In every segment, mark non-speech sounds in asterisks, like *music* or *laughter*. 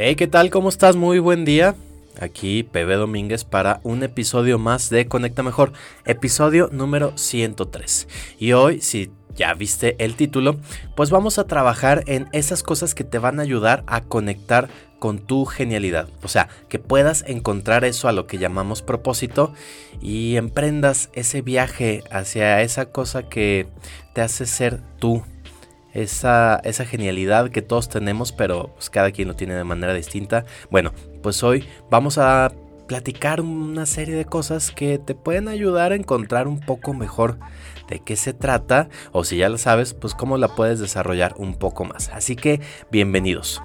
Hey, ¿qué tal? ¿Cómo estás? Muy buen día. Aquí Pepe Domínguez para un episodio más de Conecta Mejor, episodio número 103. Y hoy, si ya viste el título, pues vamos a trabajar en esas cosas que te van a ayudar a conectar con tu genialidad. O sea, que puedas encontrar eso a lo que llamamos propósito y emprendas ese viaje hacia esa cosa que te hace ser tú esa, esa genialidad que todos tenemos, pero pues, cada quien lo tiene de manera distinta. Bueno, pues hoy vamos a platicar una serie de cosas que te pueden ayudar a encontrar un poco mejor de qué se trata o si ya lo sabes, pues cómo la puedes desarrollar un poco más. Así que bienvenidos.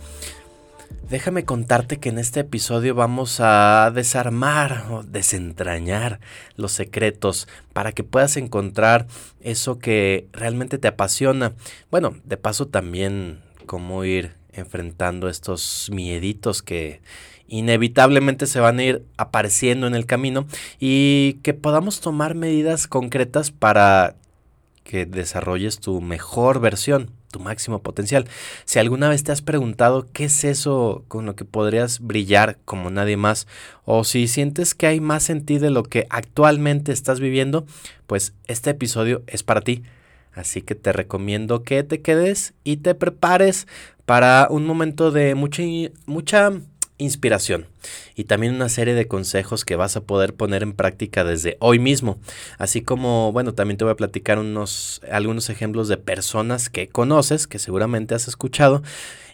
Déjame contarte que en este episodio vamos a desarmar o desentrañar los secretos para que puedas encontrar eso que realmente te apasiona. Bueno, de paso también cómo ir enfrentando estos mieditos que inevitablemente se van a ir apareciendo en el camino y que podamos tomar medidas concretas para que desarrolles tu mejor versión tu máximo potencial. Si alguna vez te has preguntado qué es eso con lo que podrías brillar como nadie más, o si sientes que hay más en ti de lo que actualmente estás viviendo, pues este episodio es para ti. Así que te recomiendo que te quedes y te prepares para un momento de mucha, mucha inspiración y también una serie de consejos que vas a poder poner en práctica desde hoy mismo. Así como, bueno, también te voy a platicar unos, algunos ejemplos de personas que conoces, que seguramente has escuchado,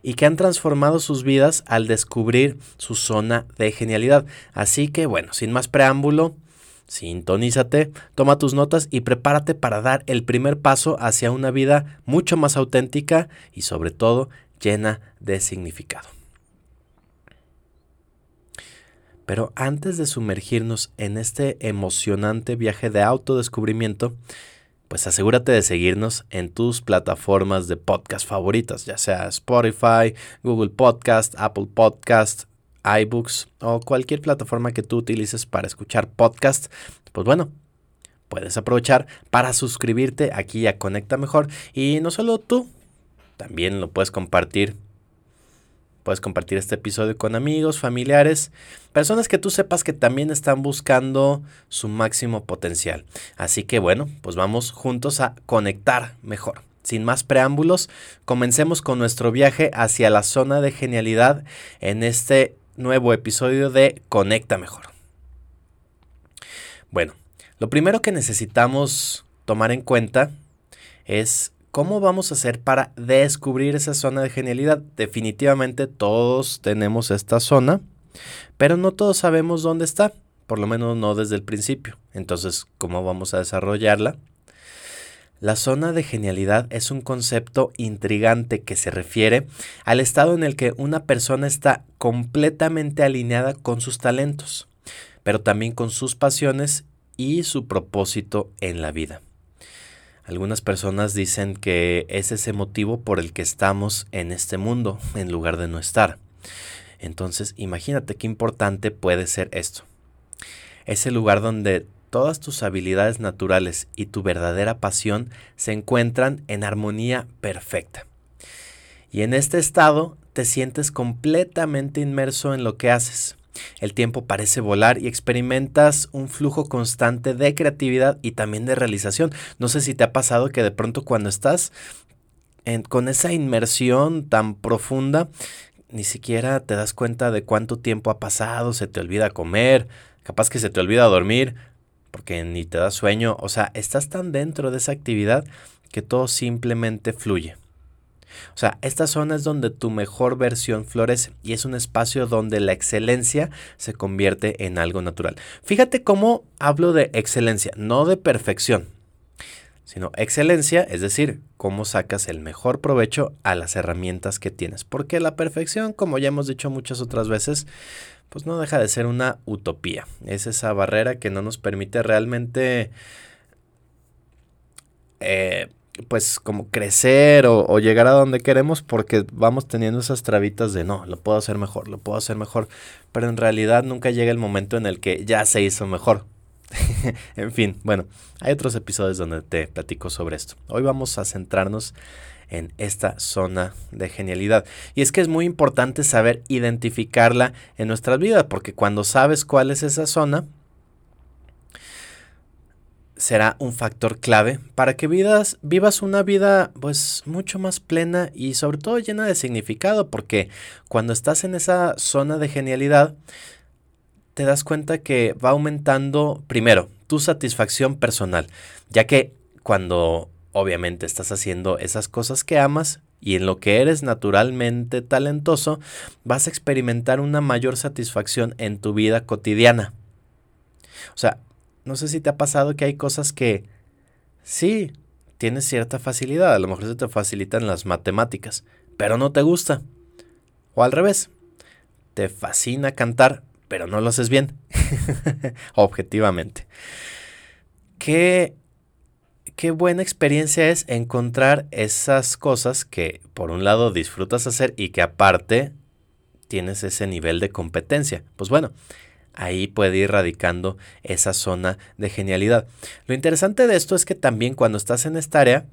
y que han transformado sus vidas al descubrir su zona de genialidad. Así que, bueno, sin más preámbulo, Sintonízate, toma tus notas y prepárate para dar el primer paso hacia una vida mucho más auténtica y sobre todo llena de significado. Pero antes de sumergirnos en este emocionante viaje de autodescubrimiento, pues asegúrate de seguirnos en tus plataformas de podcast favoritas, ya sea Spotify, Google Podcast, Apple Podcast, iBooks o cualquier plataforma que tú utilices para escuchar podcast. Pues bueno, puedes aprovechar para suscribirte aquí a Conecta Mejor y no solo tú, también lo puedes compartir Puedes compartir este episodio con amigos, familiares, personas que tú sepas que también están buscando su máximo potencial. Así que bueno, pues vamos juntos a conectar mejor. Sin más preámbulos, comencemos con nuestro viaje hacia la zona de genialidad en este nuevo episodio de Conecta Mejor. Bueno, lo primero que necesitamos tomar en cuenta es ¿Cómo vamos a hacer para descubrir esa zona de genialidad? Definitivamente todos tenemos esta zona, pero no todos sabemos dónde está, por lo menos no desde el principio. Entonces, ¿cómo vamos a desarrollarla? La zona de genialidad es un concepto intrigante que se refiere al estado en el que una persona está completamente alineada con sus talentos, pero también con sus pasiones y su propósito en la vida. Algunas personas dicen que es ese motivo por el que estamos en este mundo en lugar de no estar. Entonces, imagínate qué importante puede ser esto. Ese lugar donde todas tus habilidades naturales y tu verdadera pasión se encuentran en armonía perfecta. Y en este estado te sientes completamente inmerso en lo que haces. El tiempo parece volar y experimentas un flujo constante de creatividad y también de realización. No sé si te ha pasado que de pronto cuando estás con esa inmersión tan profunda, ni siquiera te das cuenta de cuánto tiempo ha pasado, se te olvida comer, capaz que se te olvida dormir, porque ni te da sueño, o sea, estás tan dentro de esa actividad que todo simplemente fluye. O sea, esta zona es donde tu mejor versión florece y es un espacio donde la excelencia se convierte en algo natural. Fíjate cómo hablo de excelencia, no de perfección, sino excelencia, es decir, cómo sacas el mejor provecho a las herramientas que tienes. Porque la perfección, como ya hemos dicho muchas otras veces, pues no deja de ser una utopía. Es esa barrera que no nos permite realmente... Eh, pues como crecer o, llegar a donde queremos porque vamos teniendo esas trabitas de no, lo puedo hacer mejor, lo puedo hacer mejor, pero en realidad nunca llega el momento en el que ya se hizo mejor. *laughs* en fin, bueno, hay otros episodios donde te platico sobre esto. Hoy vamos a centrarnos en esta zona de genialidad. Y es que es muy importante saber identificarla en nuestras vidas, porque cuando sabes cuál es esa zona, será un factor clave para que vivas, vivas una vida pues mucho más plena y sobre todo llena de significado, porque cuando estás en esa zona de genialidad, te das cuenta que va aumentando primero tu satisfacción personal, ya que cuando obviamente estás haciendo esas cosas que amas y en lo que eres naturalmente talentoso, vas a experimentar una mayor satisfacción en tu vida cotidiana. O sea, no sé si te ha pasado que hay cosas que sí, tienes cierta facilidad, a lo mejor se te facilitan las matemáticas, pero no te gusta. O al revés, te fascina cantar, pero no lo haces bien. *laughs* Objetivamente. Qué, qué buena experiencia es encontrar esas cosas que por un lado disfrutas hacer y que aparte tienes ese nivel de competencia. Pues bueno, ahí puede ir radicando esa zona de genialidad. Lo interesante de esto es que también cuando estás en esta área,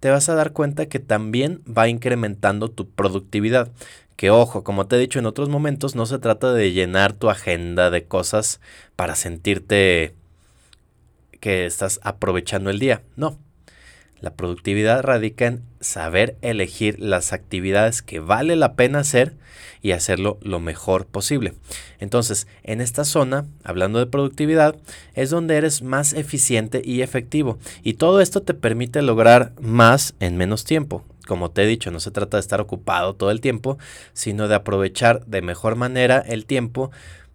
te vas a dar cuenta que también va incrementando tu productividad. Que ojo, como te he dicho en otros momentos, no se trata de llenar tu agenda de cosas para sentirte que estás aprovechando el día. No, la productividad radica en saber elegir las actividades que vale la pena hacer y hacerlo lo mejor posible. Entonces, en esta zona, hablando de productividad, es donde eres más eficiente y efectivo. Y todo esto te permite lograr más en menos tiempo. Como te he dicho, no se trata de estar ocupado todo el tiempo, sino de aprovechar de mejor manera el tiempo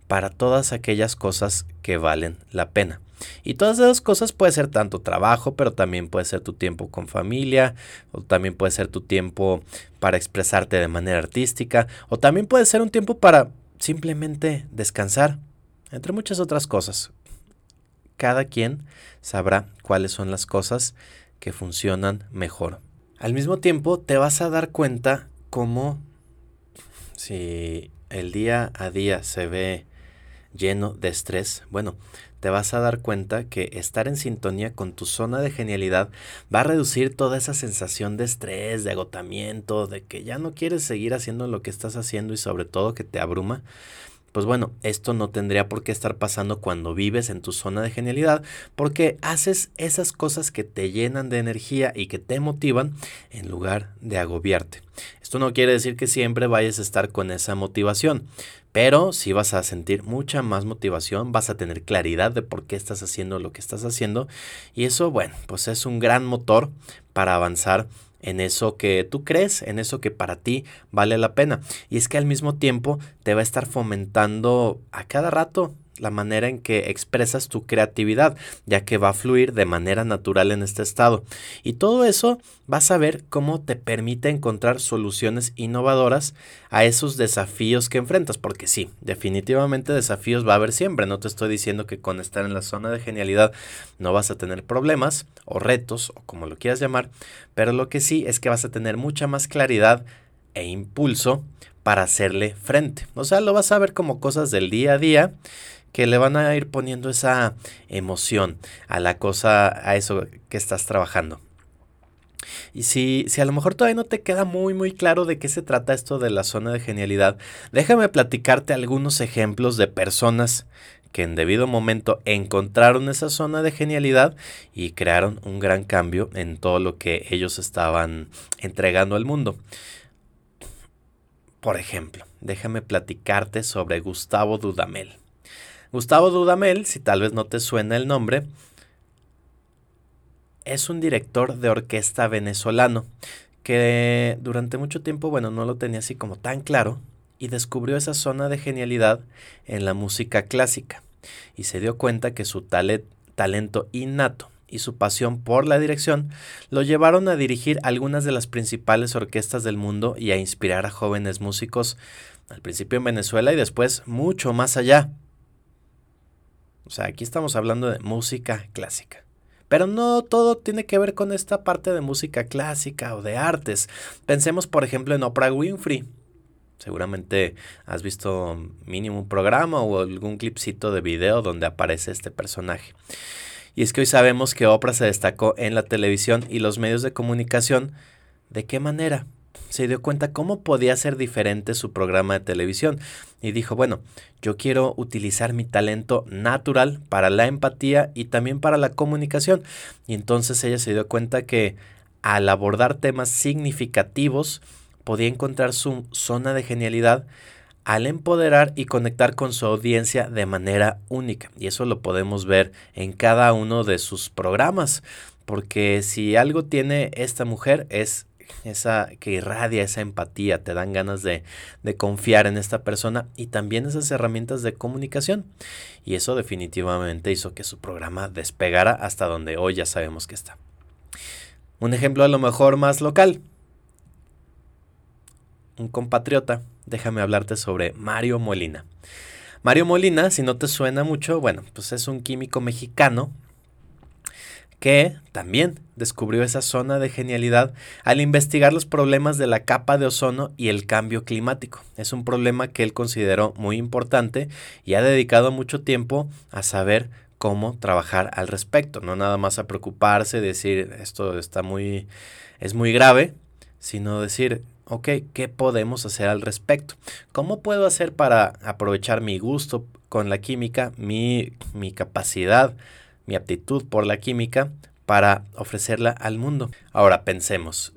para todas aquellas cosas que valen la pena. Y todas esas cosas puede ser tanto trabajo, pero también puede ser tu tiempo con familia, o también puede ser tu tiempo para expresarte de manera artística, o también puede ser un tiempo para simplemente descansar, entre muchas otras cosas. Cada quien sabrá cuáles son las cosas que funcionan mejor. Al mismo tiempo te vas a dar cuenta cómo si el día a día se ve lleno de estrés, bueno, te vas a dar cuenta que estar en sintonía con tu zona de genialidad va a reducir toda esa sensación de estrés, de agotamiento, de que ya no quieres seguir haciendo lo que estás haciendo y sobre todo que te abruma. Pues bueno, esto no tendría por qué estar pasando cuando vives en tu zona de genialidad, porque haces esas cosas que te llenan de energía y que te motivan en lugar de agobiarte. Esto no quiere decir que siempre vayas a estar con esa motivación, pero si vas a sentir mucha más motivación, vas a tener claridad de por qué estás haciendo lo que estás haciendo. Y eso, bueno, pues es un gran motor para avanzar en eso que tú crees, en eso que para ti vale la pena. Y es que al mismo tiempo te va a estar fomentando a cada rato la manera en que expresas tu creatividad, ya que va a fluir de manera natural en este estado. Y todo eso vas a ver cómo te permite encontrar soluciones innovadoras a esos desafíos que enfrentas, porque sí, definitivamente desafíos va a haber siempre, no te estoy diciendo que con estar en la zona de genialidad no vas a tener problemas o retos o como lo quieras llamar, pero lo que sí es que vas a tener mucha más claridad e impulso para hacerle frente. O sea, lo vas a ver como cosas del día a día que le van a ir poniendo esa emoción a la cosa, a eso que estás trabajando. Y si, si a lo mejor todavía no te queda muy muy claro de qué se trata esto de la zona de genialidad, déjame platicarte algunos ejemplos de personas que en debido momento encontraron esa zona de genialidad y crearon un gran cambio en todo lo que ellos estaban entregando al mundo. Por ejemplo, déjame platicarte sobre Gustavo Dudamel. Gustavo Dudamel, si tal vez no te suena el nombre, es un director de orquesta venezolano que durante mucho tiempo, bueno, no lo tenía así como tan claro y descubrió esa zona de genialidad en la música clásica y se dio cuenta que su talento innato y su pasión por la dirección lo llevaron a dirigir algunas de las principales orquestas del mundo y a inspirar a jóvenes músicos, al principio en Venezuela y después mucho más allá. Sea, aquí estamos hablando de música clásica. Pero no todo tiene que ver con esta parte de música clásica o de artes. Pensemos, por ejemplo, en Oprah Winfrey. Seguramente has visto mínimo un programa o algún clipcito de video donde aparece este personaje. Y es que hoy sabemos que Oprah se destacó en la televisión y los medios de comunicación. ¿De qué manera? Se dio cuenta cómo podía ser diferente su programa de televisión y dijo, bueno, yo quiero utilizar mi talento natural para la empatía y también para la comunicación. Y entonces ella se dio cuenta que al abordar temas significativos, podía encontrar su zona de genialidad al empoderar y conectar con su audiencia de manera única. Y eso lo podemos ver en cada uno de sus programas. Porque si algo tiene esta mujer es esa que irradia esa empatía, te dan ganas de, de, confiar en esta persona y también esas herramientas de comunicación. Y eso definitivamente hizo que su programa despegara hasta donde hoy ya sabemos que está. Un ejemplo a lo mejor más local, un compatriota, déjame hablarte sobre Mario Molina. Mario Molina, si no te suena mucho, bueno, pues es un químico mexicano que también descubrió esa zona de genialidad al investigar los problemas de la capa de ozono y el cambio climático. Es un problema que él consideró muy importante y ha dedicado mucho tiempo a saber cómo trabajar al respecto, no nada más a preocuparse, decir esto está muy es muy grave, sino decir ok, ¿qué podemos hacer al respecto? ¿Cómo puedo hacer para aprovechar mi gusto con la química, mi, mi capacidad, mi aptitud por la química para ofrecerla al mundo? Ahora pensemos,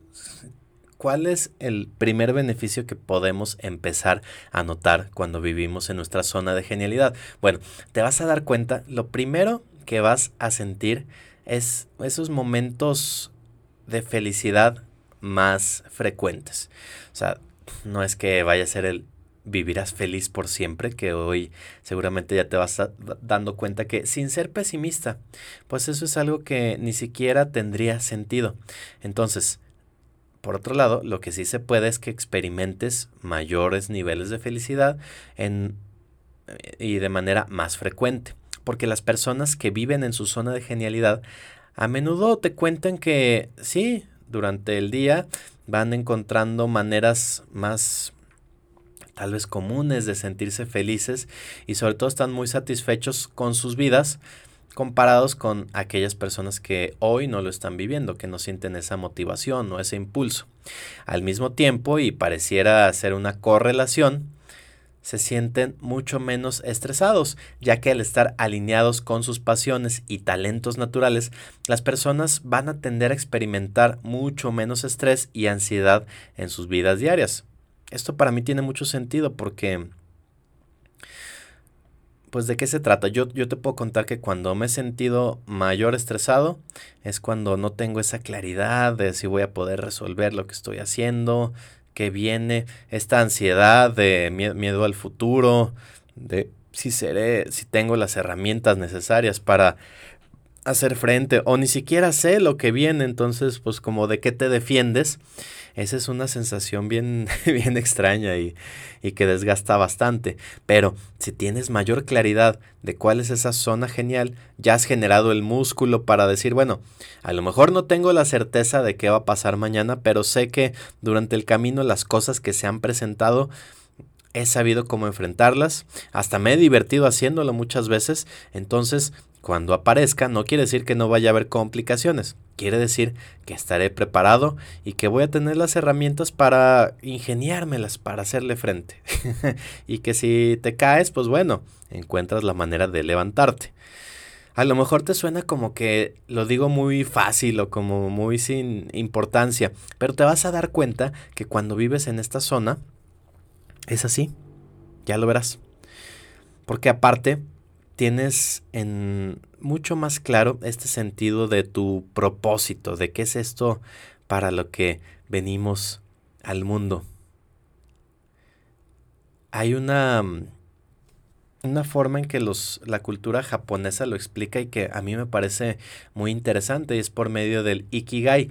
¿cuál es el primer beneficio que podemos empezar a notar cuando vivimos en nuestra zona de genialidad? Bueno, te vas a dar cuenta, lo primero que vas a sentir es esos momentos de felicidad más frecuentes. O sea, no es que vaya a ser el vivirás feliz por siempre, que hoy seguramente ya te vas dando cuenta que sin ser pesimista, pues eso es algo que ni siquiera tendría sentido. Entonces, por otro lado, lo que sí se puede es que experimentes mayores niveles de felicidad en, y de manera más frecuente, porque las personas que viven en su zona de genialidad a menudo te cuentan que sí, durante el día van encontrando maneras más tal vez comunes de sentirse felices y sobre todo están muy satisfechos con sus vidas comparados con aquellas personas que hoy no lo están viviendo, que no sienten esa motivación o ese impulso. Al mismo tiempo, y pareciera ser una correlación, se sienten mucho menos estresados, ya que al estar alineados con sus pasiones y talentos naturales, las personas van a tender a experimentar mucho menos estrés y ansiedad en sus vidas diarias. Esto para mí tiene mucho sentido porque pues de qué se trata. Yo, yo te puedo contar que cuando me he sentido mayor estresado es cuando no tengo esa claridad de si voy a poder resolver lo que estoy haciendo, que viene, esta ansiedad de miedo al futuro, de si seré, si tengo las herramientas necesarias para hacer frente o ni siquiera sé lo que viene, entonces pues como de qué te defiendes esa es una sensación bien, *laughs* bien extraña y, y que desgasta bastante. Pero si tienes mayor claridad de cuál es esa zona genial, ya has generado el músculo para decir, bueno, a lo mejor no tengo la certeza de qué va a pasar mañana, pero sé que durante el camino las cosas que se han presentado he sabido cómo enfrentarlas, hasta me he divertido haciéndolo muchas veces, entonces cuando aparezca no quiere decir que no vaya a haber complicaciones, quiere decir que estaré preparado y que voy a tener las herramientas para ingeniármelas, para hacerle frente. *laughs* y que si te caes, pues bueno, encuentras la manera de levantarte. A lo mejor te suena como que lo digo muy fácil o como muy sin importancia, pero te vas a dar cuenta que cuando vives en esta zona es así. Ya lo verás. Porque aparte, tienes en mucho más claro este sentido de tu propósito, de qué es esto para lo que venimos al mundo. Hay una, una forma en que los, la cultura japonesa lo explica y que a mí me parece muy interesante y es por medio del Ikigai,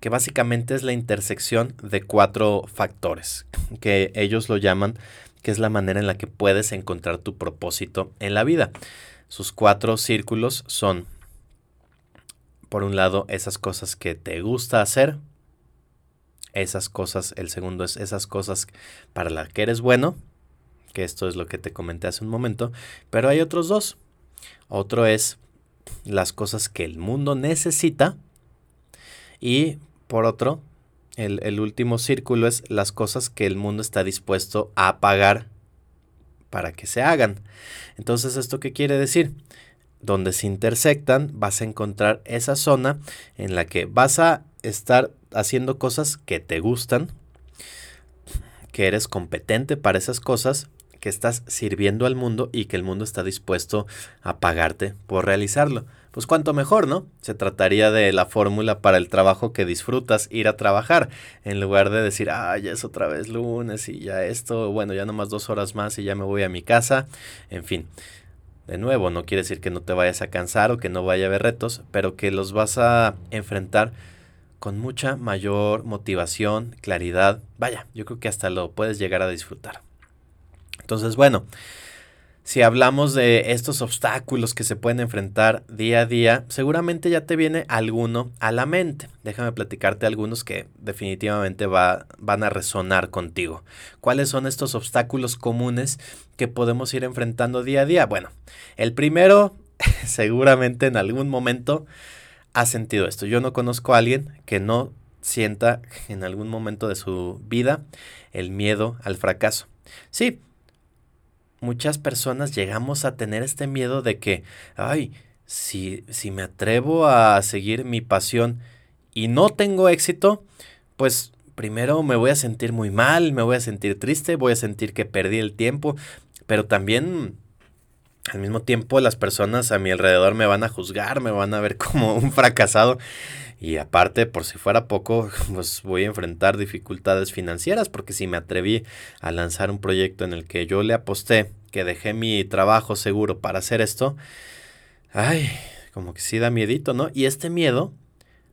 que básicamente es la intersección de cuatro factores, que ellos lo llaman que es la manera en la que puedes encontrar tu propósito en la vida. Sus cuatro círculos son, por un lado, esas cosas que te gusta hacer, esas cosas, el segundo es esas cosas para las que eres bueno, que esto es lo que te comenté hace un momento, pero hay otros dos. Otro es las cosas que el mundo necesita y por otro, el, el último círculo es las cosas que el mundo está dispuesto a pagar para que se hagan. Entonces, ¿esto qué quiere decir? Donde se intersectan, vas a encontrar esa zona en la que vas a estar haciendo cosas que te gustan, que eres competente para esas cosas, que estás sirviendo al mundo y que el mundo está dispuesto a pagarte por realizarlo. Pues cuanto mejor, ¿no? Se trataría de la fórmula para el trabajo que disfrutas, ir a trabajar, en lugar de decir, ah, ya es otra vez lunes y ya esto, bueno, ya nomás dos horas más y ya me voy a mi casa, en fin. De nuevo, no quiere decir que no te vayas a cansar o que no vaya a haber retos, pero que los vas a enfrentar con mucha mayor motivación, claridad. Vaya, yo creo que hasta lo puedes llegar a disfrutar. Entonces, bueno, si hablamos de estos obstáculos que se pueden enfrentar día a día, seguramente ya te viene alguno a la mente. Déjame platicarte algunos que definitivamente va, van a resonar contigo. ¿Cuáles son estos obstáculos comunes que podemos ir enfrentando día a día? Bueno, el primero, *laughs* seguramente en algún momento ha sentido esto. Yo no conozco a alguien que no sienta en algún momento de su vida el miedo al fracaso. Sí, muchas personas llegamos a tener este miedo de que, ay, si, si me atrevo a seguir mi pasión y no tengo éxito, pues primero me voy a sentir muy mal, me voy a sentir triste, voy a sentir que perdí el tiempo, pero también al mismo tiempo las personas a mi alrededor me van a juzgar, me van a ver como un fracasado. Y aparte, por si fuera poco, *laughs* pues voy a enfrentar dificultades financieras porque si me atreví a lanzar un proyecto en el que yo le aposté, que dejé mi trabajo seguro para hacer esto, ay, como que sí da miedito, ¿no? Y este miedo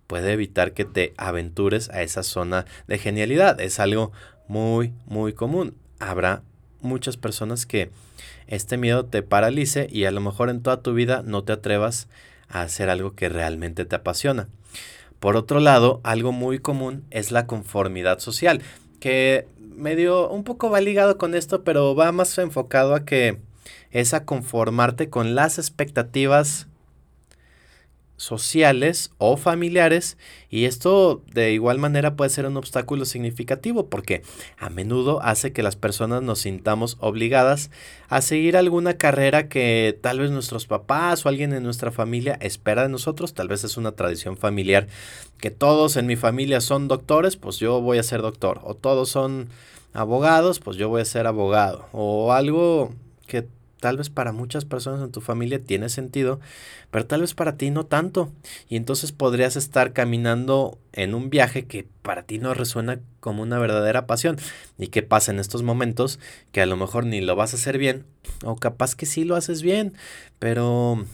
puede evitar que te aventures a esa zona de genialidad. Es algo muy, muy común. Habrá muchas personas que este miedo te paralice y a lo mejor en toda tu vida no te atrevas a hacer algo que realmente te apasiona. Por otro lado, algo muy común es la conformidad social, que medio un poco va ligado con esto, pero va más enfocado a que es a conformarte con las expectativas sociales o familiares y esto de igual manera puede ser un obstáculo significativo porque a menudo hace que las personas nos sintamos obligadas a seguir alguna carrera que tal vez nuestros papás o alguien en nuestra familia espera de nosotros, tal vez es una tradición familiar que todos en mi familia son doctores, pues yo voy a ser doctor. O todos son abogados, pues yo voy a ser abogado. O algo que tal vez para muchas personas en tu familia tiene sentido, pero tal vez para ti no tanto. Y entonces podrías estar caminando en un viaje que para ti no resuena como una verdadera pasión. ¿Y qué pasa en estos momentos? Que a lo mejor ni lo vas a hacer bien, o capaz que sí lo haces bien, pero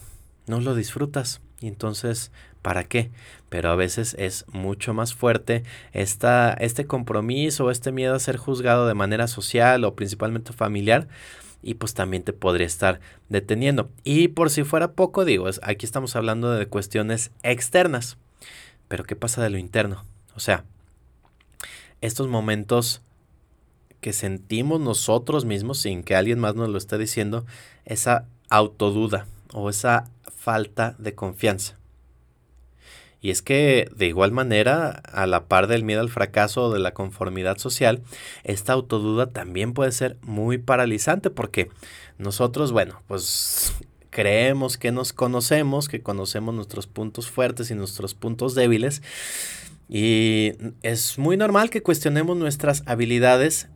no lo disfrutas. Y entonces, ¿para qué? Pero a veces es mucho más fuerte esta, este compromiso, este miedo a ser juzgado de manera social o principalmente familiar y pues también te podría estar deteniendo. Y por si fuera poco, digo, aquí estamos hablando de cuestiones externas. Pero ¿qué pasa de lo interno? O sea, estos momentos que sentimos nosotros mismos sin que alguien más nos lo esté diciendo, esa autoduda o esa falta de confianza. Y es que de igual manera, a la par del miedo al fracaso o de la conformidad social, esta autoduda también puede ser muy paralizante porque nosotros, bueno, pues creemos que nos conocemos, que conocemos nuestros puntos fuertes y nuestros puntos débiles. Y es muy normal que cuestionemos nuestras habilidades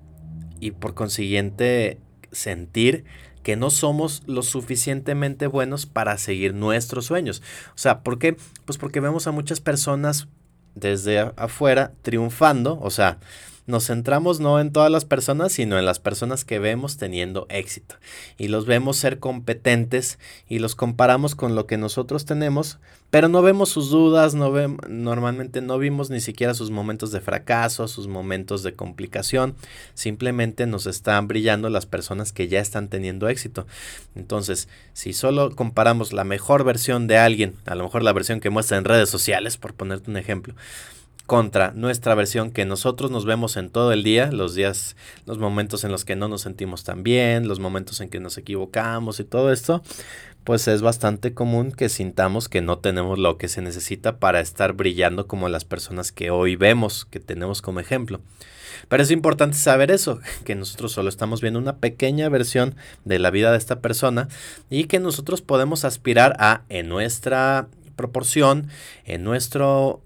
y por consiguiente sentir que no somos lo suficientemente buenos para seguir nuestros sueños. O sea, ¿por qué? Pues porque vemos a muchas personas desde afuera triunfando, o sea, nos centramos no en todas las personas, sino en las personas que vemos teniendo éxito. Y los vemos ser competentes y los comparamos con lo que nosotros tenemos, pero no vemos sus dudas, no normalmente no vimos ni siquiera sus momentos de fracaso, sus momentos de complicación, simplemente nos están brillando las personas que ya están teniendo éxito. Entonces, si solo comparamos la mejor versión de alguien, a lo mejor la versión que muestra en redes sociales, por ponerte un ejemplo, contra nuestra versión que nosotros nos vemos en todo el día, los días, los momentos en los que no nos sentimos tan bien, los momentos en que nos equivocamos y todo esto, pues es bastante común que sintamos que no tenemos lo que se necesita para estar brillando como las personas que hoy vemos, que tenemos como ejemplo. Pero es importante saber eso, que nosotros solo estamos viendo una pequeña versión de la vida de esta persona y que nosotros podemos aspirar a, en nuestra proporción, en nuestro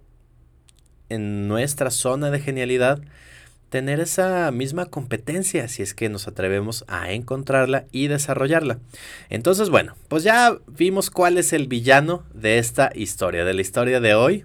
en nuestra zona de genialidad tener esa misma competencia si es que nos atrevemos a encontrarla y desarrollarla. Entonces, bueno, pues ya vimos cuál es el villano de esta historia, de la historia de hoy,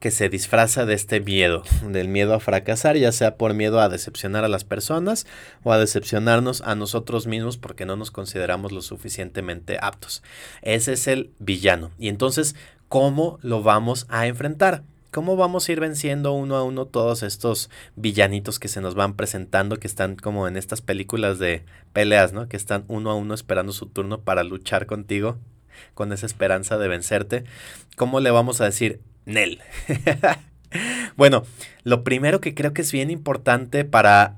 que se disfraza de este miedo, del miedo a fracasar, ya sea por miedo a decepcionar a las personas o a decepcionarnos a nosotros mismos porque no nos consideramos lo suficientemente aptos. Ese es el villano. Y entonces, ¿cómo lo vamos a enfrentar? ¿Cómo vamos a ir venciendo uno a uno todos estos villanitos que se nos van presentando, que están como en estas películas de peleas, ¿no? Que están uno a uno esperando su turno para luchar contigo, con esa esperanza de vencerte. ¿Cómo le vamos a decir, Nel? *laughs* bueno, lo primero que creo que es bien importante para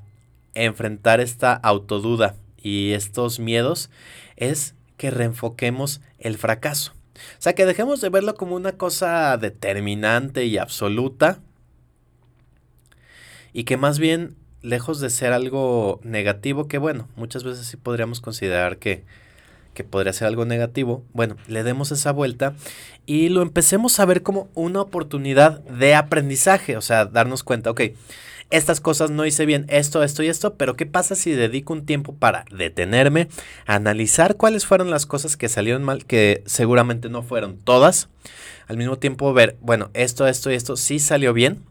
enfrentar esta autoduda y estos miedos es que reenfoquemos el fracaso. O sea, que dejemos de verlo como una cosa determinante y absoluta. Y que más bien, lejos de ser algo negativo, que bueno, muchas veces sí podríamos considerar que, que podría ser algo negativo, bueno, le demos esa vuelta y lo empecemos a ver como una oportunidad de aprendizaje, o sea, darnos cuenta, ok, estas cosas no hice bien, esto, esto y esto, pero ¿qué pasa si dedico un tiempo para detenerme, analizar cuáles fueron las cosas que salieron mal, que seguramente no fueron todas, al mismo tiempo ver, bueno, esto, esto y esto sí salió bien,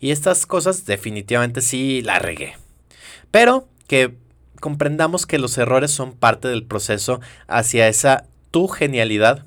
y estas cosas definitivamente sí la regué, pero que comprendamos que los errores son parte del proceso hacia esa tu genialidad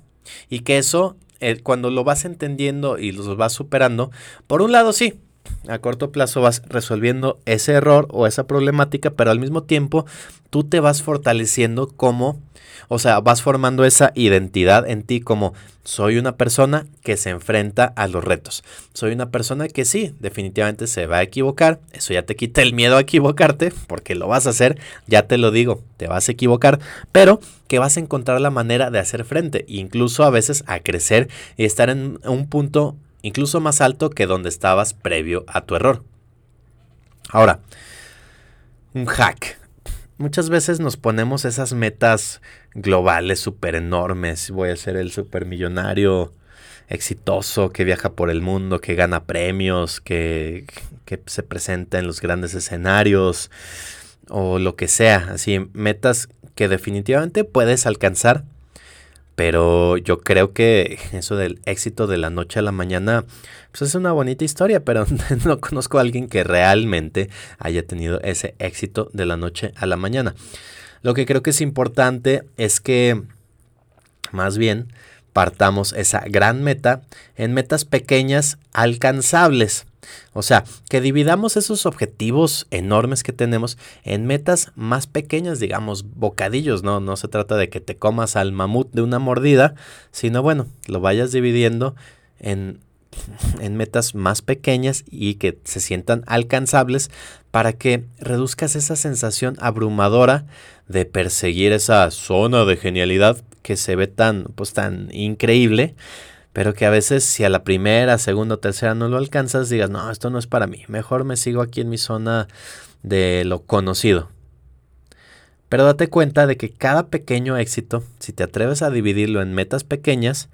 y que eso eh, cuando lo vas entendiendo y los vas superando, por un lado sí, a corto plazo vas resolviendo ese error o esa problemática, pero al mismo tiempo tú te vas fortaleciendo como, o sea, vas formando esa identidad en ti como soy una persona que se enfrenta a los retos. Soy una persona que sí, definitivamente se va a equivocar. Eso ya te quita el miedo a equivocarte, porque lo vas a hacer, ya te lo digo, te vas a equivocar, pero que vas a encontrar la manera de hacer frente, incluso a veces a crecer y estar en un punto incluso más alto que donde estabas previo a tu error. Ahora, un hack. Muchas veces nos ponemos esas metas globales súper enormes. Voy a ser el supermillonario exitoso que viaja por el mundo, que gana premios, que, que se presenta en los grandes escenarios o lo que sea. Así, metas que definitivamente puedes alcanzar pero yo creo que eso del éxito de la noche a la mañana, pues es una bonita historia, pero *laughs* no conozco a alguien que realmente haya tenido ese éxito de la noche a la mañana. Lo que creo que es importante es que más bien partamos esa gran meta en metas pequeñas alcanzables. O sea, que dividamos esos objetivos enormes que tenemos en metas más pequeñas, digamos, bocadillos, ¿no? No se trata de que te comas al mamut de una mordida, sino bueno, lo vayas dividiendo en, *laughs* en metas más pequeñas y que se sientan alcanzables para que reduzcas esa sensación abrumadora de perseguir esa zona de genialidad que se ve tan, pues, tan increíble pero que a veces si a la primera, segunda o tercera no lo alcanzas, digas, no, esto no es para mí, mejor me sigo aquí en mi zona de lo conocido. Pero date cuenta de que cada pequeño éxito, si te atreves a dividirlo en metas pequeñas,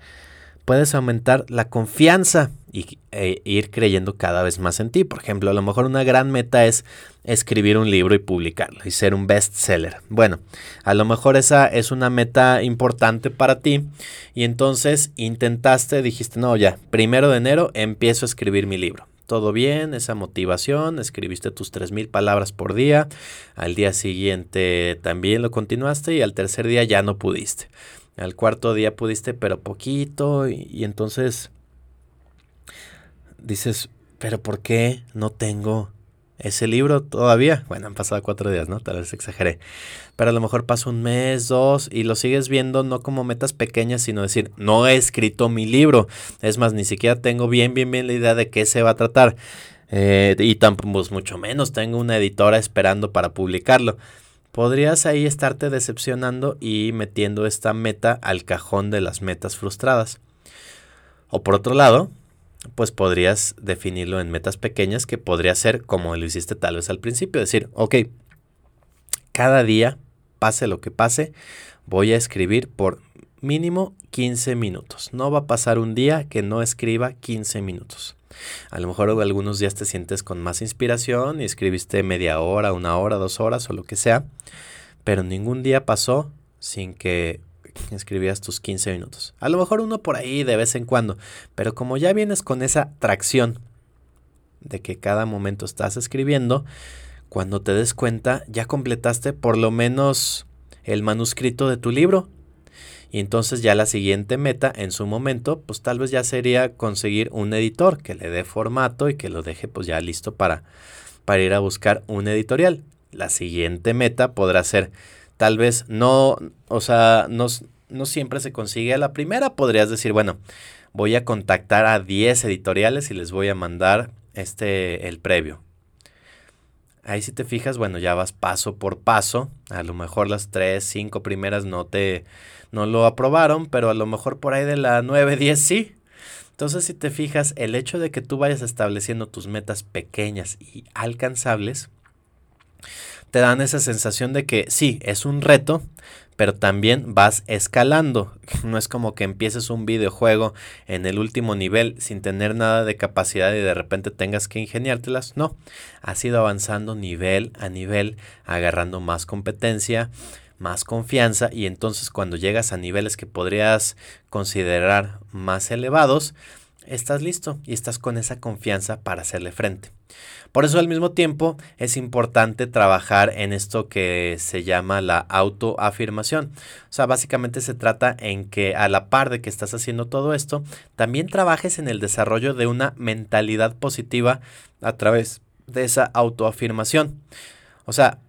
puedes aumentar la confianza y e ir creyendo cada vez más en ti. Por ejemplo, a lo mejor una gran meta es escribir un libro y publicarlo y ser un bestseller. Bueno, a lo mejor esa es una meta importante para ti y entonces intentaste, dijiste, no, ya, primero de enero empiezo a escribir mi libro. Todo bien, esa motivación, escribiste tus 3.000 palabras por día, al día siguiente también lo continuaste y al tercer día ya no pudiste. Al cuarto día pudiste, pero poquito, y, entonces dices, pero ¿por qué no tengo ese libro todavía. Bueno, han pasado cuatro días, ¿no? Tal vez exageré. Pero a lo mejor pasa un mes, dos, y lo sigues viendo no como metas pequeñas, sino decir, no he escrito mi libro. Es más, ni siquiera tengo bien, bien, bien la idea de qué se va a tratar. Eh, y tampoco, pues, mucho menos tengo una editora esperando para publicarlo. Podrías ahí estarte decepcionando y metiendo esta meta al cajón de las metas frustradas. O por otro lado, pues podrías definirlo en metas pequeñas que podría ser como lo hiciste tal vez al principio, decir, ok, cada día, pase lo que pase, voy a escribir por mínimo 15 minutos. No va a pasar un día que no escriba 15 minutos. A lo mejor algunos días te sientes con más inspiración y escribiste media hora, una hora, dos horas o lo que sea, pero ningún día pasó sin que escribías tus 15 minutos. A lo mejor uno por ahí de vez en cuando, pero como ya vienes con esa tracción de que cada momento estás escribiendo, cuando te des cuenta ya completaste por lo menos el manuscrito de tu libro. Y entonces ya la siguiente meta en su momento, pues tal vez ya sería conseguir un editor que le dé formato y que lo deje pues ya listo para, para ir a buscar un editorial. La siguiente meta podrá ser tal vez no, o sea, no, no siempre se consigue a la primera. Podrías decir, bueno, voy a contactar a 10 editoriales y les voy a mandar este, el previo. Ahí si te fijas, bueno, ya vas paso por paso. A lo mejor las 3, 5 primeras no te, no lo aprobaron, pero a lo mejor por ahí de la 9, 10 sí. Entonces, si te fijas, el hecho de que tú vayas estableciendo tus metas pequeñas y alcanzables, te dan esa sensación de que sí, es un reto, pero también vas escalando. *laughs* No es como que empieces un videojuego en el último nivel sin tener nada de capacidad y de repente tengas que ingeniártelas. No, has ido avanzando nivel a nivel, agarrando más competencia, más confianza y entonces cuando llegas a niveles que podrías considerar más elevados, estás listo y estás con esa confianza para hacerle frente. Por eso al mismo tiempo es importante trabajar en esto que se llama la autoafirmación. O sea, básicamente se trata en que a la par de que estás haciendo todo esto, también trabajes en el desarrollo de una mentalidad positiva a través de esa autoafirmación. O sea,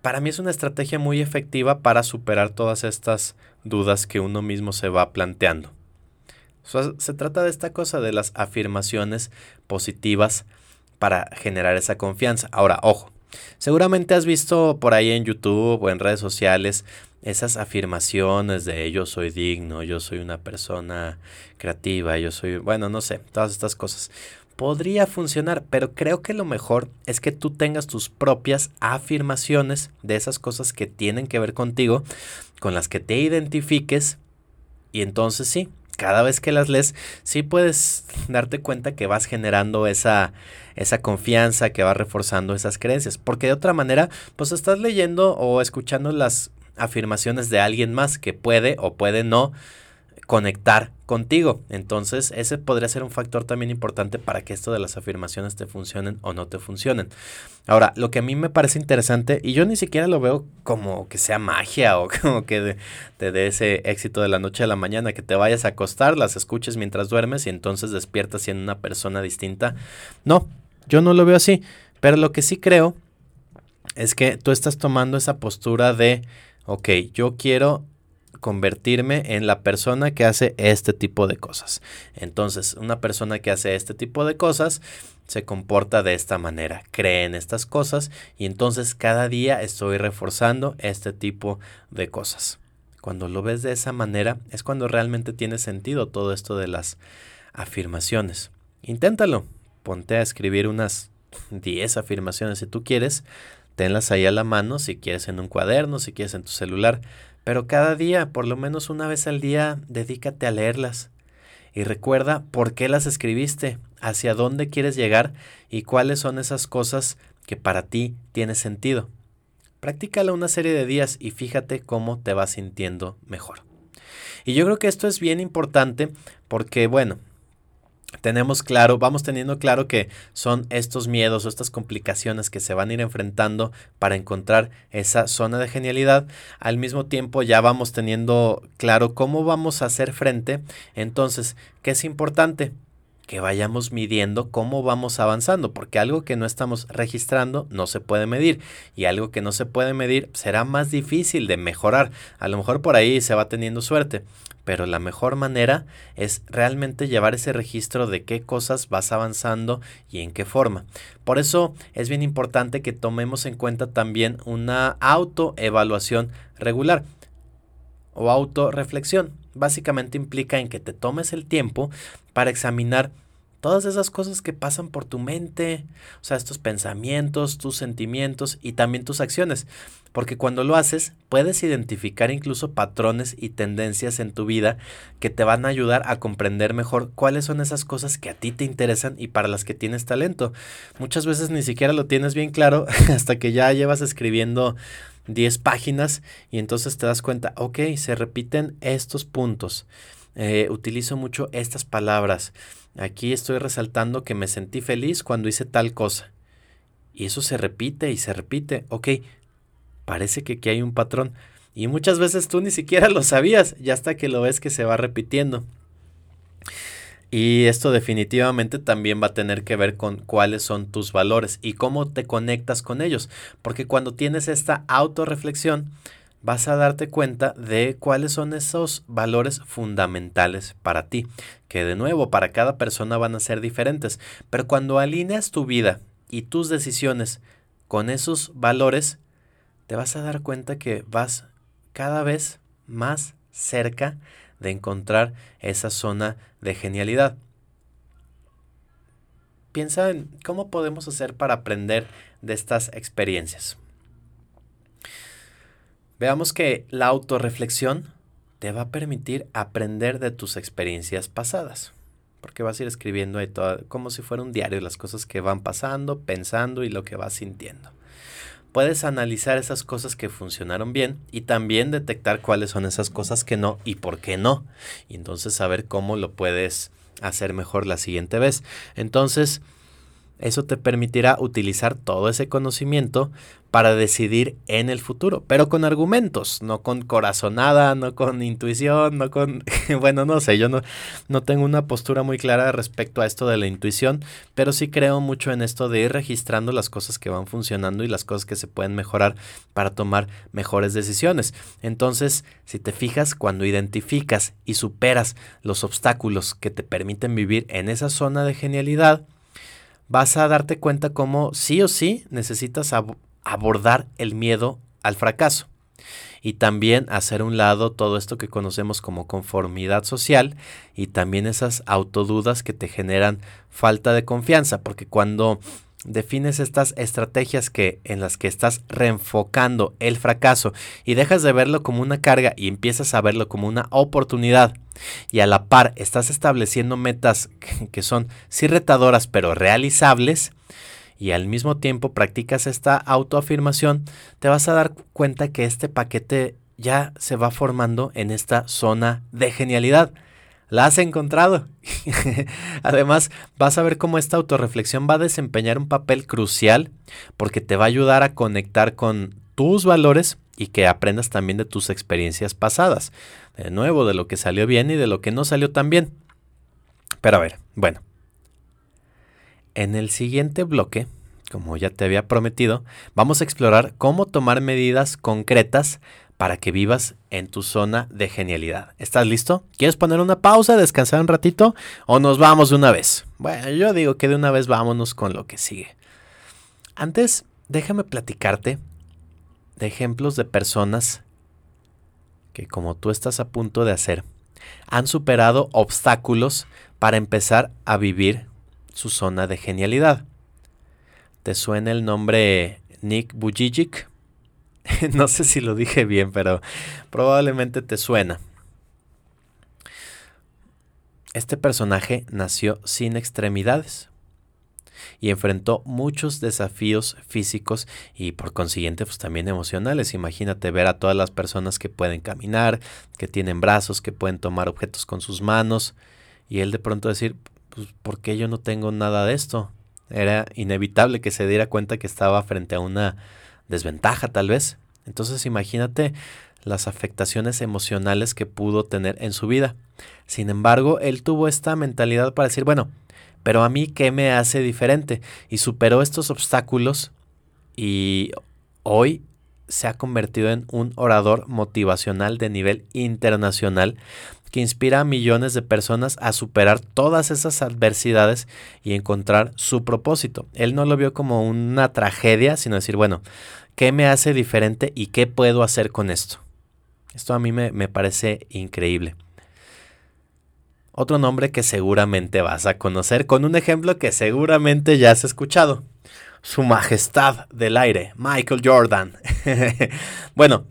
para mí es una estrategia muy efectiva para superar todas estas dudas que uno mismo se va planteando. Se trata de esta cosa de las afirmaciones positivas para generar esa confianza. Ahora, ojo, seguramente has visto por ahí en YouTube o en redes sociales esas afirmaciones de yo soy digno, yo soy una persona creativa, yo soy, bueno, no sé, todas estas cosas. Podría funcionar, pero creo que lo mejor es que tú tengas tus propias afirmaciones de esas cosas que tienen que ver contigo, con las que te identifiques y entonces sí, cada vez que las lees, sí puedes darte cuenta que vas generando esa, esa confianza, que vas reforzando esas creencias. Porque de otra manera, pues estás leyendo o escuchando las afirmaciones de alguien más que puede o puede no conectar contigo. Entonces, ese podría ser un factor también importante para que esto de las afirmaciones te funcionen o no te funcionen. Ahora, lo que a mí me parece interesante, y yo ni siquiera lo veo como que sea magia o *laughs* como que te dé ese éxito de la noche a la mañana, que te vayas a acostar, las escuches mientras duermes y entonces despiertas siendo una persona distinta. No, yo no lo veo así, pero lo que sí creo es que tú estás tomando esa postura de, ok, yo quiero convertirme en la persona que hace este tipo de cosas. Entonces, una persona que hace este tipo de cosas se comporta de esta manera, cree en estas cosas y entonces cada día estoy reforzando este tipo de cosas. Cuando lo ves de esa manera es cuando realmente tiene sentido todo esto de las afirmaciones. Inténtalo, ponte a escribir unas 10 afirmaciones si tú quieres, tenlas ahí a la mano, si quieres en un cuaderno, si quieres en tu celular, pero cada día, por lo menos una vez al día, dedícate a leerlas. Y recuerda por qué las escribiste, hacia dónde quieres llegar y cuáles son esas cosas que para ti tiene sentido. Practícala una serie de días y fíjate cómo te vas sintiendo mejor. Y yo creo que esto es bien importante porque, bueno, tenemos claro, vamos teniendo claro que son estos miedos o estas complicaciones que se van a ir enfrentando para encontrar esa zona de genialidad. Al mismo tiempo ya vamos teniendo claro cómo vamos a hacer frente. Entonces, ¿qué es importante? Que vayamos midiendo cómo vamos avanzando, porque algo que no estamos registrando no se puede medir y algo que no se puede medir será más difícil de mejorar. A lo mejor por ahí se va teniendo suerte, pero la mejor manera es realmente llevar ese registro de qué cosas vas avanzando y en qué forma. Por eso es bien importante que tomemos en cuenta también una autoevaluación regular o autorreflexión. Básicamente implica en que te tomes el tiempo para examinar todas esas cosas que pasan por tu mente, o sea, estos pensamientos, tus sentimientos y también tus acciones. Porque cuando lo haces, puedes identificar incluso patrones y tendencias en tu vida que te van a ayudar a comprender mejor cuáles son esas cosas que a ti te interesan y para las que tienes talento. Muchas veces ni siquiera lo tienes bien claro *laughs* hasta que ya llevas escribiendo 10 páginas y entonces te das cuenta, ok, se repiten estos puntos. Eh, utilizo mucho estas palabras. Aquí estoy resaltando que me sentí feliz cuando hice tal cosa. Y eso se repite y se repite. Ok, parece que aquí hay un patrón. Y muchas veces tú ni siquiera lo sabías, ya hasta que lo ves que se va repitiendo. Y esto definitivamente también va a tener que ver con cuáles son tus valores y cómo te conectas con ellos. Porque cuando tienes esta autorreflexión, vas a darte cuenta de cuáles son esos valores fundamentales para ti. Que de nuevo, para cada persona van a ser diferentes. Pero cuando alineas tu vida y tus decisiones con esos valores, te vas a dar cuenta que vas cada vez más cerca de encontrar esa zona de genialidad. Piensa en cómo podemos hacer para aprender de estas experiencias. Veamos que la autorreflexión te va a permitir aprender de tus experiencias pasadas. Porque vas a ir escribiendo ahí todo, como si fuera un diario, las cosas que van pasando, pensando y lo que vas sintiendo puedes analizar esas cosas que funcionaron bien y también detectar cuáles son esas cosas que no y por qué no. Y entonces saber cómo lo puedes hacer mejor la siguiente vez. Entonces, eso te permitirá utilizar todo ese conocimiento para decidir en el futuro, pero con argumentos, no con corazonada, no con intuición, no con, *laughs* bueno, no sé, yo no, no tengo una postura muy clara respecto a esto de la intuición, pero sí creo mucho en esto de ir registrando las cosas que van funcionando y las cosas que se pueden mejorar para tomar mejores decisiones. Entonces, si te fijas, cuando identificas y superas los obstáculos que te permiten vivir en esa zona de genialidad, vas a darte cuenta cómo sí o sí necesitas abordar el miedo al fracaso. Y también hacer un lado todo esto que conocemos como conformidad social y también esas autodudas que te generan falta de confianza, porque cuando defines estas estrategias que en las que estás reenfocando el fracaso y dejas de verlo como una carga y empiezas a verlo como una oportunidad. Y a la par estás estableciendo metas *laughs* que son sí retadoras pero realizables y al mismo tiempo practicas esta autoafirmación, te vas a dar cuenta que este paquete ya se va formando en esta zona de genialidad la has encontrado. *laughs* Además, vas a ver cómo esta autorreflexión va a desempeñar un papel crucial porque te va a ayudar a conectar con tus valores y que aprendas también de tus experiencias pasadas. De nuevo, de lo que salió bien y de lo que no salió tan bien. Pero a ver, bueno. En el siguiente bloque, como ya te había prometido, vamos a explorar cómo tomar medidas concretas para que vivas en tu zona de genialidad. ¿Estás listo? ¿Quieres poner una pausa, descansar un ratito o nos vamos de una vez? Bueno, yo digo que de una vez vámonos con lo que sigue. Antes, déjame platicarte de ejemplos de personas que como tú estás a punto de hacer, han superado obstáculos para empezar a vivir su zona de genialidad. ¿Te suena el nombre Nick Bujicic? *laughs* no sé si lo dije bien, pero probablemente te suena. Este personaje nació sin extremidades y enfrentó muchos desafíos físicos y por consiguiente pues también emocionales. Imagínate ver a todas las personas que pueden caminar, que tienen brazos, que pueden tomar objetos con sus manos y él de pronto decir, pues ¿por qué yo no tengo nada de esto? Era inevitable que se diera cuenta que estaba frente a una desventaja tal vez. Entonces imagínate las afectaciones emocionales que pudo tener en su vida. Sin embargo, él tuvo esta mentalidad para decir, bueno, Pero a mí, ¿qué me hace diferente? Y superó estos obstáculos y hoy se ha convertido en un orador motivacional de nivel internacional que inspira a millones de personas a superar todas esas adversidades y encontrar su propósito. Él no lo vio como una tragedia, sino decir, bueno, ¿qué me hace diferente y qué puedo hacer con esto? Esto a mí me, me parece increíble. Otro nombre que seguramente vas a conocer con un ejemplo que seguramente ya has escuchado. Su Majestad del Aire, Michael Jordan. *laughs* bueno,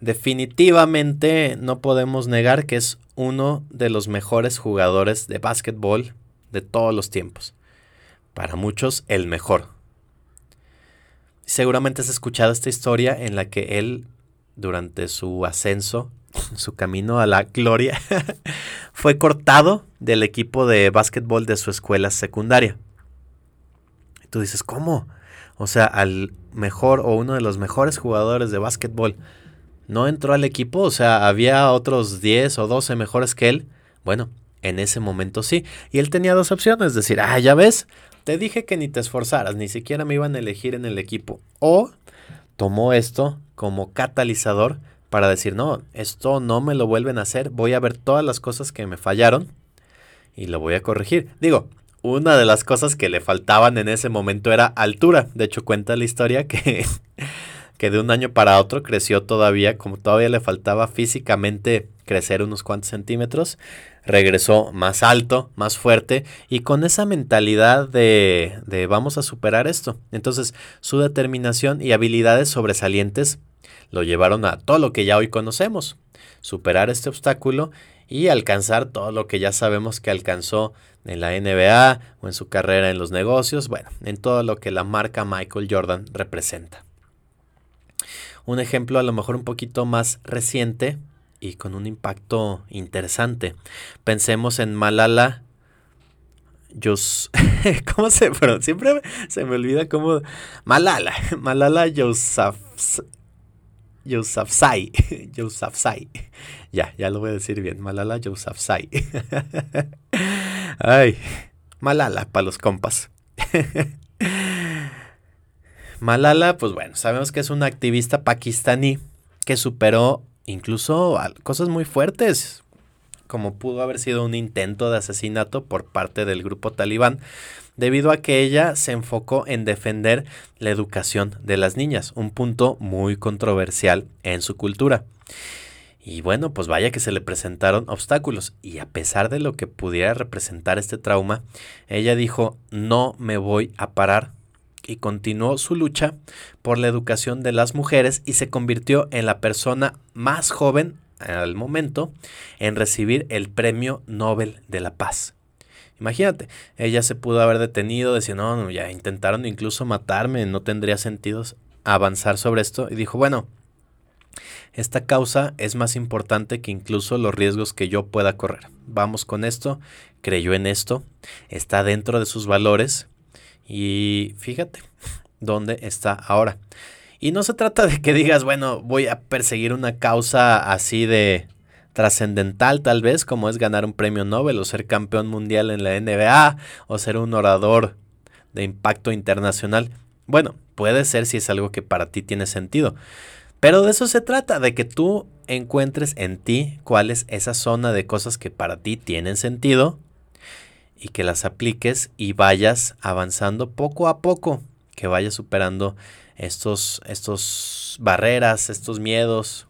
definitivamente no podemos negar que es uno de los mejores jugadores de básquetbol de todos los tiempos. Para muchos, el mejor. Seguramente has escuchado esta historia en la que él, durante su ascenso *laughs* su camino a la gloria, *laughs* fue cortado del equipo de básquetbol de su escuela secundaria. Y tú dices, ¿cómo? O sea, al mejor o uno de los mejores jugadores de básquetbol no entró al equipo, o sea, había otros 10 o 12 mejores que él. Bueno, en ese momento sí. Y él tenía dos opciones, decir, ah, ya ves, te dije que ni te esforzaras, ni siquiera me iban a elegir en el equipo. O tomó esto como catalizador para decir, no, esto no me lo vuelven a hacer, voy a ver todas las cosas que me fallaron y lo voy a corregir. Digo, una de las cosas que le faltaban en ese momento era altura. De hecho, cuenta la historia que, *laughs* que de un año para otro creció todavía, como todavía le faltaba físicamente crecer unos cuantos centímetros, regresó más alto, más fuerte y con esa mentalidad de, de vamos a superar esto. Entonces, su determinación y habilidades sobresalientes lo llevaron a todo lo que ya hoy conocemos, superar este obstáculo y alcanzar todo lo que ya sabemos que alcanzó en la NBA o en su carrera en los negocios, bueno, en todo lo que la marca Michael Jordan representa. Un ejemplo a lo mejor un poquito más reciente y con un impacto interesante. Pensemos en Malala Yus *laughs* ¿Cómo se pero Siempre se me olvida cómo Malala, *laughs* Malala Yousafzai Yousafzai. *laughs* Yousafzai. Ya, ya lo voy a decir bien. Malala Yousafzai. Ay, Malala para los compas. Malala, pues bueno, sabemos que es una activista pakistaní que superó incluso cosas muy fuertes, como pudo haber sido un intento de asesinato por parte del grupo talibán debido a que ella se enfocó en defender la educación de las niñas, un punto muy controversial en su cultura. Y bueno, pues vaya que se le presentaron obstáculos y a pesar de lo que pudiera representar este trauma, ella dijo, no me voy a parar y continuó su lucha por la educación de las mujeres y se convirtió en la persona más joven al momento en recibir el Premio Nobel de la Paz. Imagínate, ella se pudo haber detenido, decir, no, no, ya intentaron incluso matarme, no tendría sentido avanzar sobre esto. Y dijo, bueno, esta causa es más importante que incluso los riesgos que yo pueda correr. Vamos con esto, creyó en esto, está dentro de sus valores y fíjate dónde está ahora. Y no se trata de que digas, bueno, voy a perseguir una causa así de, trascendental tal vez, como es ganar un premio Nobel o ser campeón mundial en la NBA o ser un orador de impacto internacional. Bueno, puede ser si es algo que para ti tiene sentido. Pero de eso se trata, de que tú encuentres en ti cuál es esa zona de cosas que para ti tienen sentido y que las apliques y vayas avanzando poco a poco, que vayas superando estos, estos barreras, estos miedos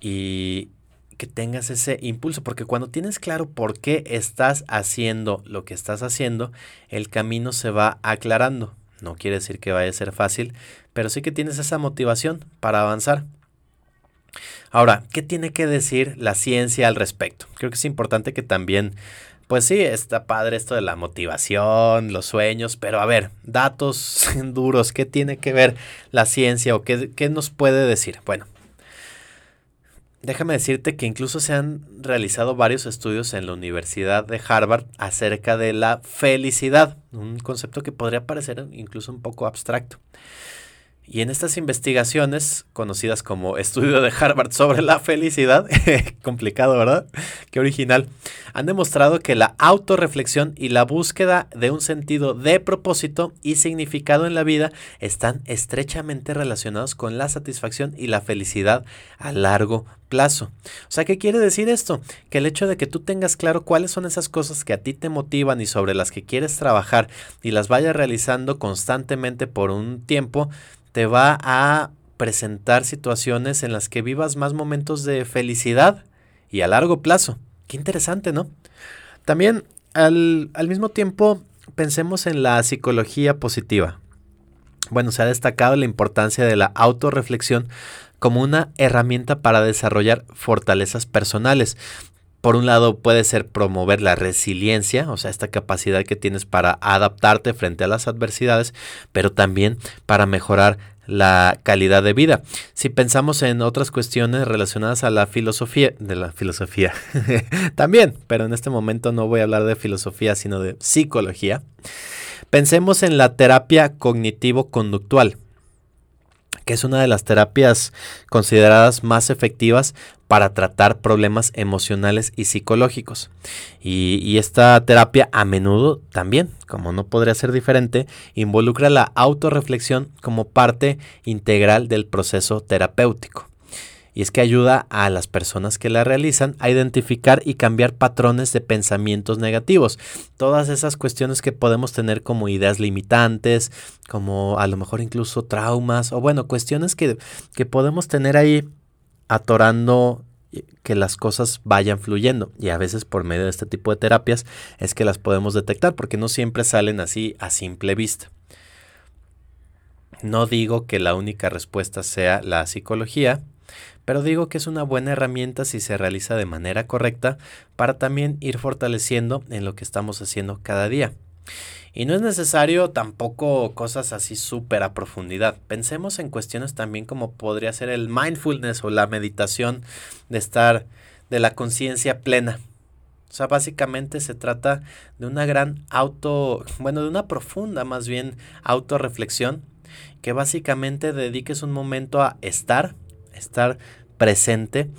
y, que tengas ese impulso, porque cuando tienes claro por qué estás haciendo lo que estás haciendo, el camino se va aclarando. No quiere decir que vaya a ser fácil, pero sí que tienes esa motivación para avanzar. Ahora, ¿qué tiene que decir la ciencia al respecto? Creo que es importante que también, pues sí, está padre esto de la motivación, los sueños, pero a ver, datos *laughs* duros, ¿qué tiene que ver la ciencia o qué, qué nos puede decir? Bueno, Déjame decirte que incluso se han realizado varios estudios en la Universidad de Harvard acerca de la felicidad, un concepto que podría parecer incluso un poco abstracto. Y en estas investigaciones, conocidas como estudio de Harvard sobre la felicidad, *laughs* complicado, ¿verdad? Qué original, han demostrado que la autorreflexión y la búsqueda de un sentido de propósito y significado en la vida están estrechamente relacionados con la satisfacción y la felicidad a largo plazo. O sea, ¿qué quiere decir esto? Que el hecho de que tú tengas claro cuáles son esas cosas que a ti te motivan y sobre las que quieres trabajar y las vayas realizando constantemente por un tiempo, te va a presentar situaciones en las que vivas más momentos de felicidad y a largo plazo. Qué interesante, ¿no? También al, mismo tiempo pensemos en la psicología positiva. Bueno, se ha destacado la importancia de la autorreflexión como una herramienta para desarrollar fortalezas personales. Por un lado puede ser promover la resiliencia, o sea, esta capacidad que tienes para adaptarte frente a las adversidades, pero también para mejorar la calidad de vida. Si pensamos en otras cuestiones relacionadas a la filosofía, de la filosofía, *laughs* también, pero en este momento no voy a hablar de filosofía, sino de psicología. Pensemos en la terapia cognitivo-conductual que es una de las terapias consideradas más efectivas para tratar problemas emocionales y psicológicos. Y, esta terapia a menudo también, como no podría ser diferente, involucra la autorreflexión como parte integral del proceso terapéutico. Y es que ayuda a las personas que la realizan a identificar y cambiar patrones de pensamientos negativos. Todas esas cuestiones que podemos tener como ideas limitantes, como a lo mejor incluso traumas, o bueno, cuestiones que, que podemos tener ahí atorando que las cosas vayan fluyendo. Y a veces por medio de este tipo de terapias es que las podemos detectar, porque no siempre salen así a simple vista. No digo que la única respuesta sea la psicología, pero digo que es una buena herramienta si se realiza de manera correcta para también ir fortaleciendo en lo que estamos haciendo cada día. Y no es necesario tampoco cosas así súper a profundidad. Pensemos en cuestiones también como podría ser el mindfulness o la meditación de estar de la conciencia plena. O sea, básicamente se trata de una gran auto, bueno, de una profunda más bien autorreflexión que básicamente dediques un momento a estar estar presente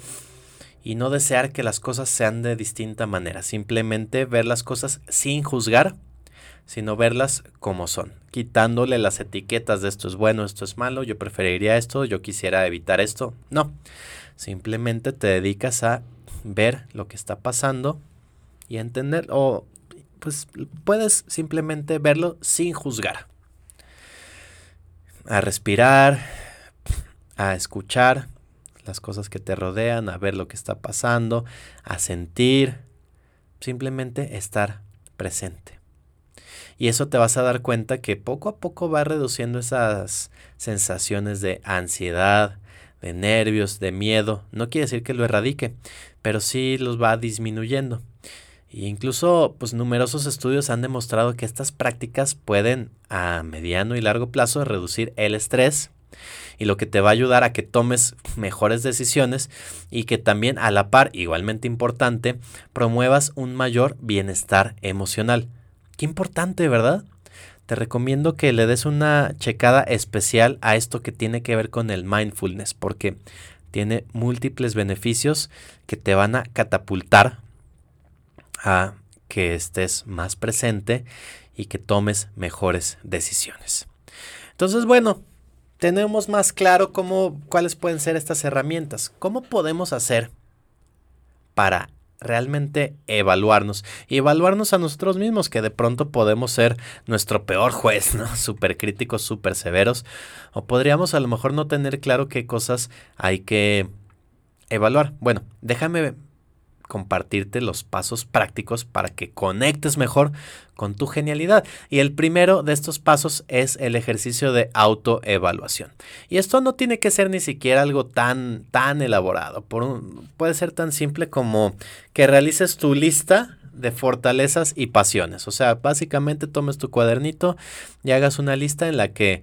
y no desear que las cosas sean de distinta manera, simplemente ver las cosas sin juzgar, sino verlas como son, quitándole las etiquetas de esto es bueno, esto es malo, yo preferiría esto, yo quisiera evitar esto. No, simplemente te dedicas a ver lo que está pasando y entender, o pues puedes simplemente verlo sin juzgar. A respirar, a escuchar las cosas que te rodean, a ver lo que está pasando, a sentir, simplemente estar presente. Y eso te vas a dar cuenta que poco a poco va reduciendo esas sensaciones de ansiedad, de nervios, de miedo. No quiere decir que lo erradique, pero sí los va disminuyendo. E incluso, pues numerosos estudios han demostrado que estas prácticas pueden a mediano y largo plazo reducir el estrés, y lo que te va a ayudar a que tomes mejores decisiones y que también a la par, igualmente importante, promuevas un mayor bienestar emocional. Qué importante, ¿verdad? Te recomiendo que le des una checada especial a esto que tiene que ver con el mindfulness, porque tiene múltiples beneficios que te van a catapultar a que estés más presente y que tomes mejores decisiones. Entonces, bueno, tenemos más claro cómo, cuáles pueden ser estas herramientas. ¿Cómo podemos hacer para realmente evaluarnos y evaluarnos a nosotros mismos, que de pronto podemos ser nuestro peor juez, ¿no? *laughs* Súper críticos, súper severos, o podríamos a lo mejor no tener claro qué cosas hay que evaluar. Bueno, déjame compartirte los pasos prácticos para que conectes mejor con tu genialidad. Y el primero de estos pasos es el ejercicio de autoevaluación. Y esto no tiene que ser ni siquiera algo tan, tan elaborado. Por puede ser tan simple como que realices tu lista de fortalezas y pasiones. O sea, básicamente tomes tu cuadernito y hagas una lista en la que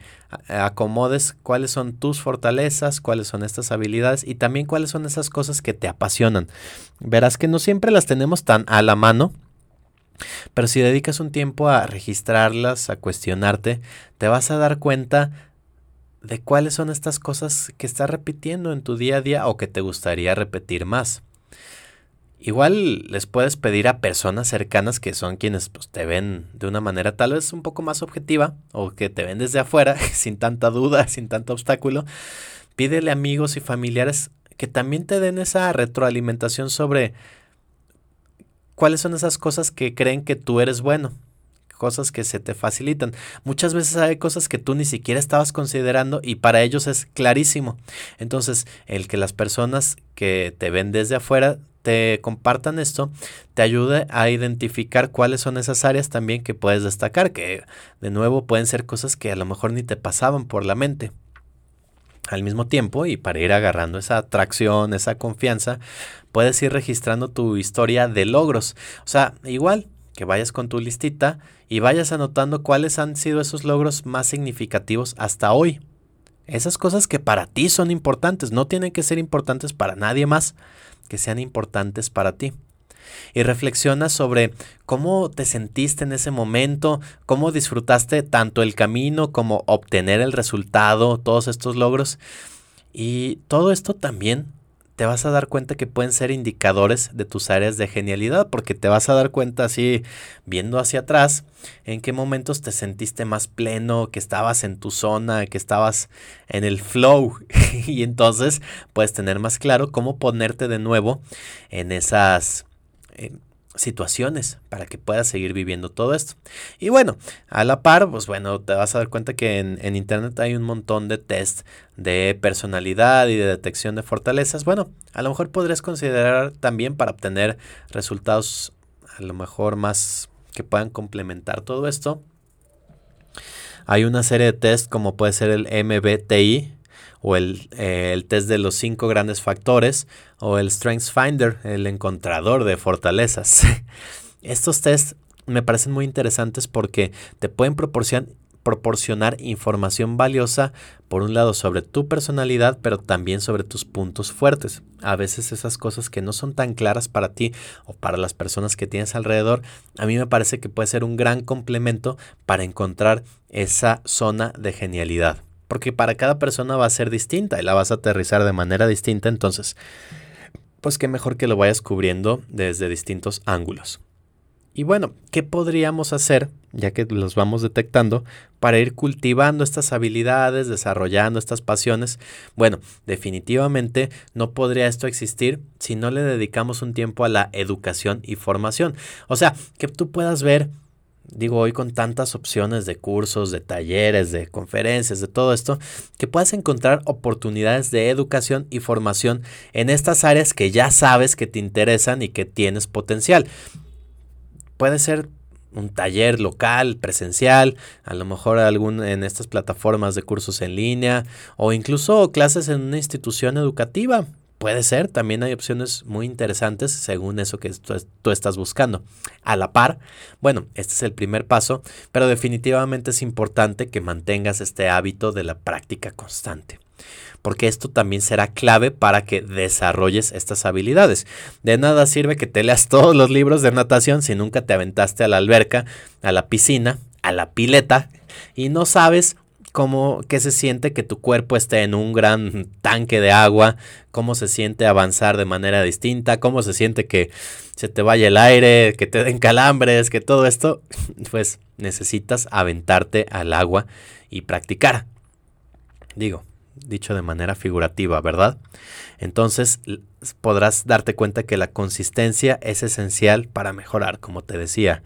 acomodes cuáles son tus fortalezas, cuáles son estas habilidades y también cuáles son esas cosas que te apasionan. Verás que no siempre las tenemos tan a la mano. Pero si dedicas un tiempo a registrarlas, a cuestionarte, te vas a dar cuenta de cuáles son estas cosas que estás repitiendo en tu día a día o que te gustaría repetir más. Igual les puedes pedir a personas cercanas que son quienes pues, te ven de una manera tal vez un poco más objetiva o que te ven desde afuera *laughs* sin tanta duda, *laughs* sin tanto obstáculo. Pídele amigos y familiares que también te den esa retroalimentación sobre cuáles son esas cosas que creen que tú eres bueno cosas que se te facilitan. Muchas veces hay cosas que tú ni siquiera estabas considerando y para ellos es clarísimo. Entonces, el que las personas que te ven desde afuera te compartan esto, te ayude a identificar cuáles son esas áreas también que puedes destacar, que de nuevo pueden ser cosas que a lo mejor ni te pasaban por la mente. Al mismo tiempo, y para ir agarrando esa atracción, esa confianza, puedes ir registrando tu historia de logros. O sea, igual, que vayas con tu listita y vayas anotando cuáles han sido esos logros más significativos hasta hoy. Esas cosas que para ti son importantes, no tienen que ser importantes para nadie más, que sean importantes para ti. Y reflexiona sobre cómo te sentiste en ese momento, cómo disfrutaste tanto el camino como obtener el resultado, todos estos logros. Y todo esto también te vas a dar cuenta que pueden ser indicadores de tus áreas de genialidad, porque te vas a dar cuenta así, viendo hacia atrás, en qué momentos te sentiste más pleno, que estabas en tu zona, que estabas en el flow, *laughs* y entonces puedes tener más claro cómo ponerte de nuevo en esas... situaciones para que puedas seguir viviendo todo esto. Y bueno, a la par, pues bueno, te vas a dar cuenta que en, internet hay un montón de test de personalidad y de detección de fortalezas. Bueno, a lo mejor podrías considerar también para obtener resultados a lo mejor más que puedan complementar todo esto. Hay una serie de test como puede ser el MBTI, o el, eh, el, test de los cinco grandes factores o el Strengths Finder, el encontrador de fortalezas. *laughs* Estos tests me parecen muy interesantes porque te pueden proporcionar, proporcionar información valiosa, por un lado, sobre tu personalidad, pero también sobre tus puntos fuertes. A veces esas cosas que no son tan claras para ti o para las personas que tienes alrededor, a mí me parece que puede ser un gran complemento para encontrar esa zona de genialidad porque para cada persona va a ser distinta y la vas a aterrizar de manera distinta, entonces, pues qué mejor que lo vayas cubriendo desde distintos ángulos. Y bueno, ¿qué podríamos hacer, ya que los vamos detectando, para ir cultivando estas habilidades, desarrollando estas pasiones? Bueno, definitivamente no podría esto existir si no le dedicamos un tiempo a la educación y formación. O sea, que tú puedas ver digo hoy con tantas opciones de cursos, de talleres, de conferencias, de todo esto, que puedas encontrar oportunidades de educación y formación en estas áreas que ya sabes que te interesan y que tienes potencial. Puede ser un taller local, presencial, a lo mejor algún en estas plataformas de cursos en línea o incluso clases en una institución educativa. Puede ser, también hay opciones muy interesantes según eso que tú, estás buscando. A la par, bueno, este es el primer paso, pero definitivamente es importante que mantengas este hábito de la práctica constante porque esto también será clave para que desarrolles estas habilidades. De nada sirve que te leas *laughs* todos los libros de natación si nunca te aventaste a la alberca, a la piscina, a la pileta y no sabes cómo, qué se siente que tu cuerpo esté en un gran tanque de agua, cómo se siente avanzar de manera distinta, cómo se siente que se te vaya el aire, que te den calambres, que todo esto, *laughs* pues necesitas aventarte al agua y practicar. Digo, dicho de manera figurativa, ¿verdad? Entonces podrás darte cuenta que la consistencia es esencial para mejorar, como te decía.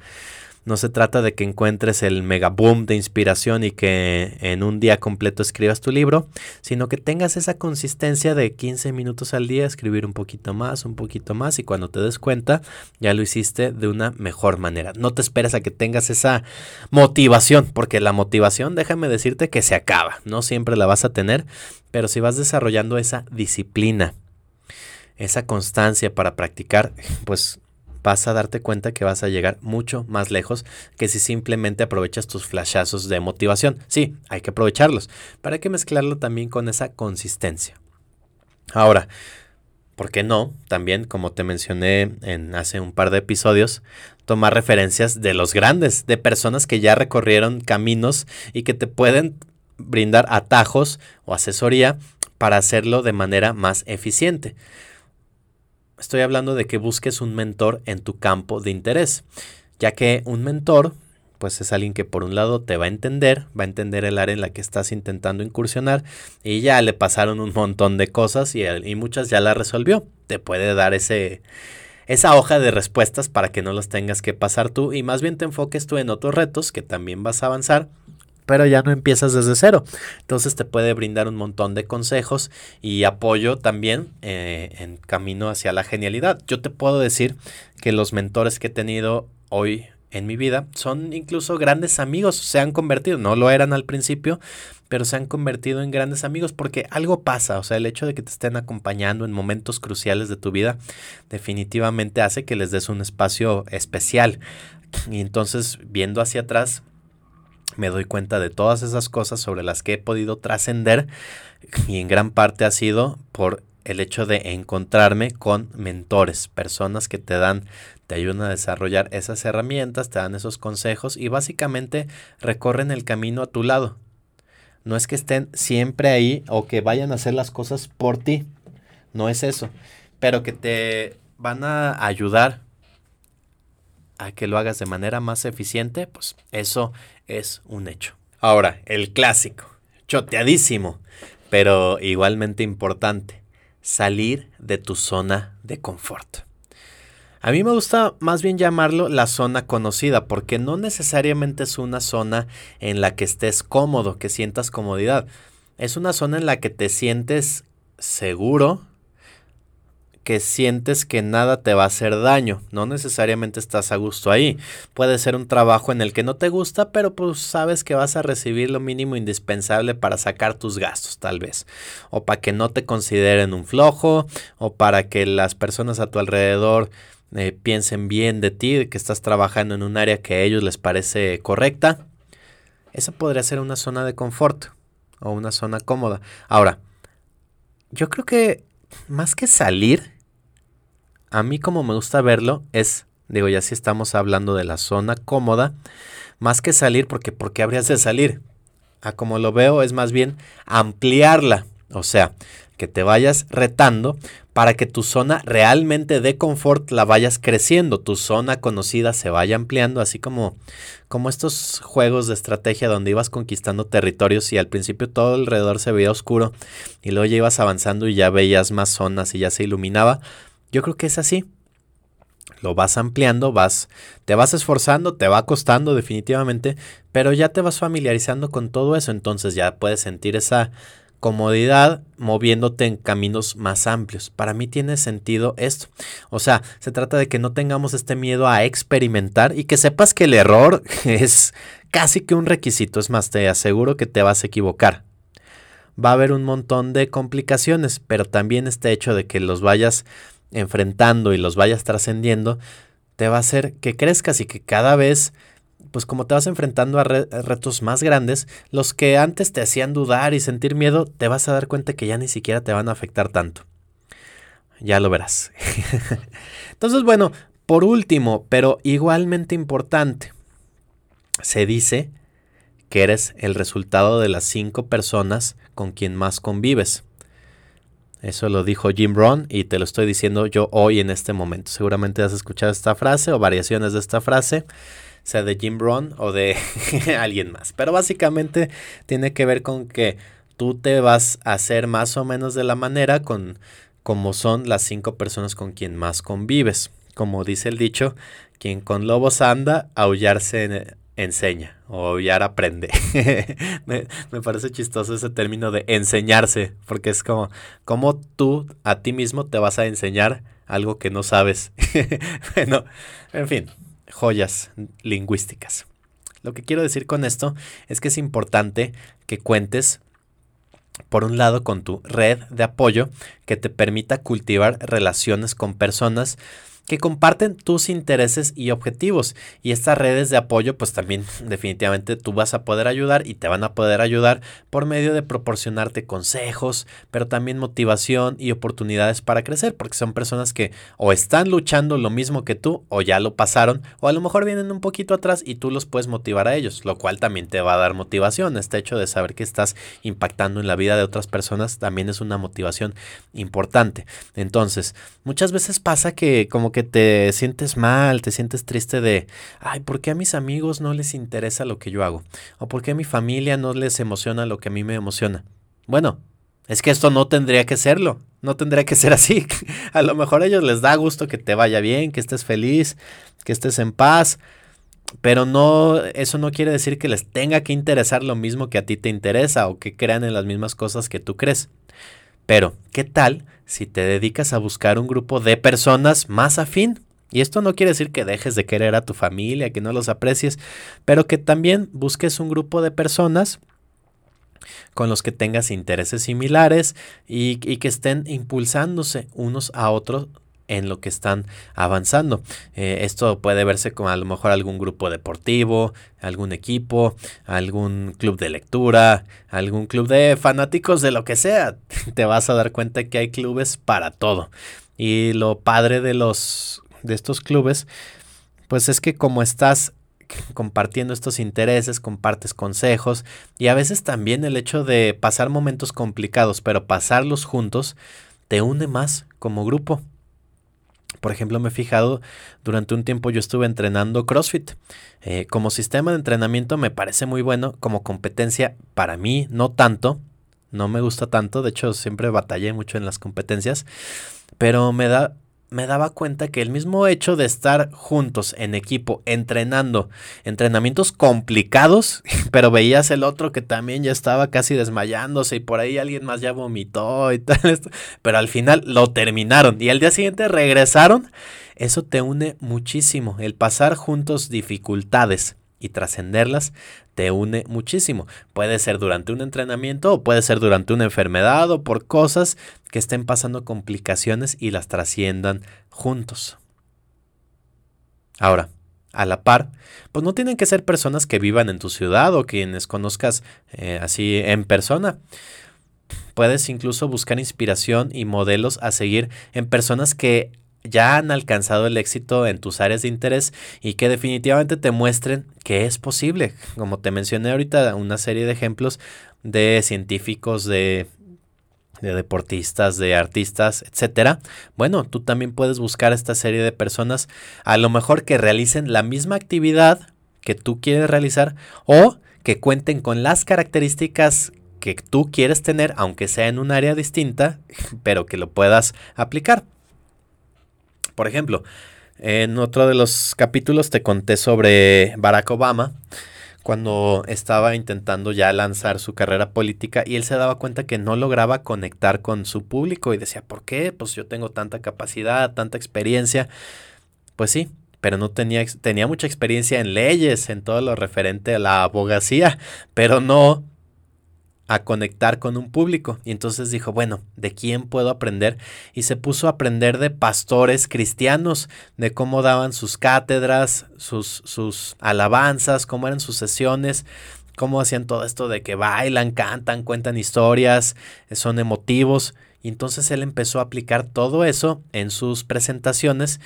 No se trata de que encuentres el mega boom de inspiración y que en un día completo escribas tu libro, sino que tengas esa consistencia de 15 minutos al día, escribir un poquito más, un poquito más y cuando te des cuenta ya lo hiciste de una mejor manera. No te esperes a que tengas esa motivación, porque la motivación, déjame decirte que se acaba, no siempre la vas a tener, pero si vas desarrollando esa disciplina, esa constancia para practicar, pues vas a darte cuenta que vas a llegar mucho más lejos que si simplemente aprovechas tus flashazos de motivación. Sí, hay que aprovecharlos, hay que mezclarlo también con esa consistencia. Ahora, ¿por qué no? También, como te mencioné en hace un par de episodios, tomar referencias de los grandes, de personas que ya recorrieron caminos y que te pueden brindar atajos o asesoría para hacerlo de manera más eficiente. Estoy hablando de que busques un mentor en tu campo de interés, ya que un mentor pues es alguien que por un lado te va a entender, va a entender el área en la que estás intentando incursionar y ya le pasaron un montón de cosas y, y muchas ya la resolvió. Te puede dar ese, esa hoja de respuestas para que no los tengas que pasar tú y más bien te enfoques tú en otros retos que también vas a avanzar pero ya no empiezas desde cero. Entonces te puede brindar un montón de consejos y apoyo también eh, en camino hacia la genialidad. Yo te puedo decir que los mentores que he tenido hoy en mi vida son incluso grandes amigos, se han convertido, no lo eran al principio, pero se han convertido en grandes amigos porque algo pasa, o sea, el hecho de que te estén acompañando en momentos cruciales de tu vida definitivamente hace que les des un espacio especial. Y entonces, viendo hacia atrás, me doy cuenta de todas esas cosas sobre las que he podido trascender y en gran parte ha sido por el hecho de encontrarme con mentores, personas que te dan, te ayudan a desarrollar esas herramientas, te dan esos consejos y básicamente recorren el camino a tu lado. No es que estén siempre ahí o que vayan a hacer las cosas por ti, no es eso, pero que te van a ayudar a que lo hagas de manera más eficiente, pues eso es un hecho. Ahora, el clásico, choteadísimo, pero igualmente importante salir de tu zona de confort. A mí me gusta más bien llamarlo la zona conocida, porque no necesariamente es una zona en la que estés cómodo, que sientas comodidad. Es una zona en la que te sientes seguro, que sientes que nada te va a hacer daño. No necesariamente estás a gusto ahí. Puede ser un trabajo en el que no te gusta, pero pues sabes que vas a recibir lo mínimo indispensable para sacar tus gastos, tal vez. O para que no te consideren un flojo, o para que las personas a tu alrededor eh, piensen bien de ti, que estás trabajando en un área que a ellos les parece correcta. Esa podría ser una zona de confort o una zona cómoda. Ahora, yo creo que más que salir, a mí como me gusta verlo es, digo, ya si estamos hablando de la zona cómoda, más que salir, porque ¿por qué habrías de salir? A como lo veo es más bien ampliarla, o sea, que te vayas retando para que tu zona realmente de confort la vayas creciendo, tu zona conocida se vaya ampliando, así como, como estos juegos de estrategia donde ibas conquistando territorios y al principio todo alrededor se veía oscuro y luego ya ibas avanzando y ya veías más zonas y ya se iluminaba. Yo creo que es así. Lo vas ampliando, vas, te vas esforzando, te va costando definitivamente, pero ya te vas familiarizando con todo eso, entonces ya puedes sentir esa comodidad moviéndote en caminos más amplios. Para mí tiene sentido esto. O sea, se trata de que no tengamos este miedo a experimentar y que sepas que el error *laughs* es casi que un requisito. Es más, te aseguro que te vas a equivocar va a haber un montón de complicaciones, pero también este hecho de que los vayas enfrentando y los vayas trascendiendo, te va a hacer que crezcas y que cada vez, pues como te vas enfrentando a, retos más grandes, los que antes te hacían dudar y sentir miedo, te vas a dar cuenta que ya ni siquiera te van a afectar tanto. Ya lo verás. *laughs* Entonces, bueno, por último, pero igualmente importante, se dice que eres el resultado de las cinco personas con quien más convives. Eso lo dijo Jim Brown y te lo estoy diciendo yo hoy en este momento. Seguramente has escuchado esta frase o variaciones de esta frase, sea de Jim Brown o de *laughs* alguien más. Pero básicamente tiene que ver con que tú te vas a hacer más o menos de la manera con como son las cinco personas con quien más convives. Como dice el dicho, quien con lobos anda, aullarse enseña o ya aprende. *laughs* me, parece chistoso ese término de enseñarse, porque es como, como tú a ti mismo te vas a enseñar algo que no sabes. *laughs* bueno, en fin, joyas lingüísticas. Lo que quiero decir con esto es que es importante que cuentes, por un lado, con tu red de apoyo que te permita cultivar relaciones con personas que comparten tus intereses y objetivos. Y estas redes de apoyo, pues también definitivamente tú vas a poder ayudar y te van a poder ayudar por medio de proporcionarte consejos, pero también motivación y oportunidades para crecer, porque son personas que o están luchando lo mismo que tú o ya lo pasaron, o a lo mejor vienen un poquito atrás y tú los puedes motivar a ellos, lo cual también te va a dar motivación. Este hecho de saber que estás impactando en la vida de otras personas también es una motivación importante. Entonces, muchas veces pasa que como que te sientes mal, te sientes triste de, ay, ¿por qué a mis amigos no les interesa lo que yo hago? ¿O por qué a mi familia no les emociona lo que a mí me emociona? Bueno, es que esto no tendría que serlo, no tendría que ser así. *laughs* A lo mejor a ellos les da gusto que te vaya bien, que estés feliz, que estés en paz, pero no, eso no quiere decir que les tenga que interesar lo mismo que a ti te interesa o que crean en las mismas cosas que tú crees. Pero, ¿qué tal si te dedicas a buscar un grupo de personas más afín? Y esto no quiere decir que dejes de querer a tu familia, que no los aprecies, pero que también busques un grupo de personas con los que tengas intereses similares y, que estén impulsándose unos a otros en lo que están avanzando. Eh, esto puede verse como a lo mejor algún grupo deportivo, algún equipo, algún club de lectura, algún club de fanáticos de lo que sea. *laughs* Te vas a dar cuenta que hay clubes para todo. Y lo padre de los de estos clubes, pues es que como estás compartiendo estos intereses, compartes consejos y a veces también el hecho de pasar momentos complicados, pero pasarlos juntos, te une más como grupo. Por ejemplo, me he fijado, durante un tiempo yo estuve entrenando CrossFit. Eh, como sistema de entrenamiento me parece muy bueno, como competencia para mí no tanto, no me gusta tanto, de hecho siempre batallé mucho en las competencias, pero me da me daba cuenta que el mismo hecho de estar juntos en equipo, entrenando, entrenamientos complicados, *laughs* pero veías el otro que también ya estaba casi desmayándose y por ahí alguien más ya vomitó y tal, *laughs* esto, pero al final lo terminaron y al día siguiente regresaron, eso te une muchísimo, el pasar juntos dificultades y trascenderlas te une muchísimo. Puede ser durante un entrenamiento o puede ser durante una enfermedad o por cosas que estén pasando complicaciones y las trasciendan juntos. Ahora, a la par, pues no tienen que ser personas que vivan en tu ciudad o quienes conozcas eh, así en persona. Puedes incluso buscar inspiración y modelos a seguir en personas que ya han alcanzado el éxito en tus áreas de interés y que definitivamente te muestren que es posible. Como te mencioné ahorita, una serie de ejemplos de científicos, de, de deportistas, de artistas, etcétera. Bueno, tú también puedes buscar esta serie de personas, a lo mejor que realicen la misma actividad que tú quieres realizar o que cuenten con las características que tú quieres tener, aunque sea en un área distinta, *laughs* pero que lo puedas aplicar. Por ejemplo, en otro de los capítulos te conté sobre Barack Obama cuando estaba intentando ya lanzar su carrera política y él se daba cuenta que no lograba conectar con su público y decía, ¿por qué? Pues yo tengo tanta capacidad, tanta experiencia. Pues sí, pero no tenía, tenía mucha experiencia en leyes, en todo lo referente a la abogacía, pero no a conectar con un público. Y entonces dijo, bueno, ¿de quién puedo aprender? Y se puso a aprender de pastores cristianos, de cómo daban sus cátedras, sus, sus alabanzas, cómo eran sus sesiones, cómo hacían todo esto de que bailan, cantan, cuentan historias, son emotivos. Y entonces él empezó a aplicar todo eso en sus presentaciones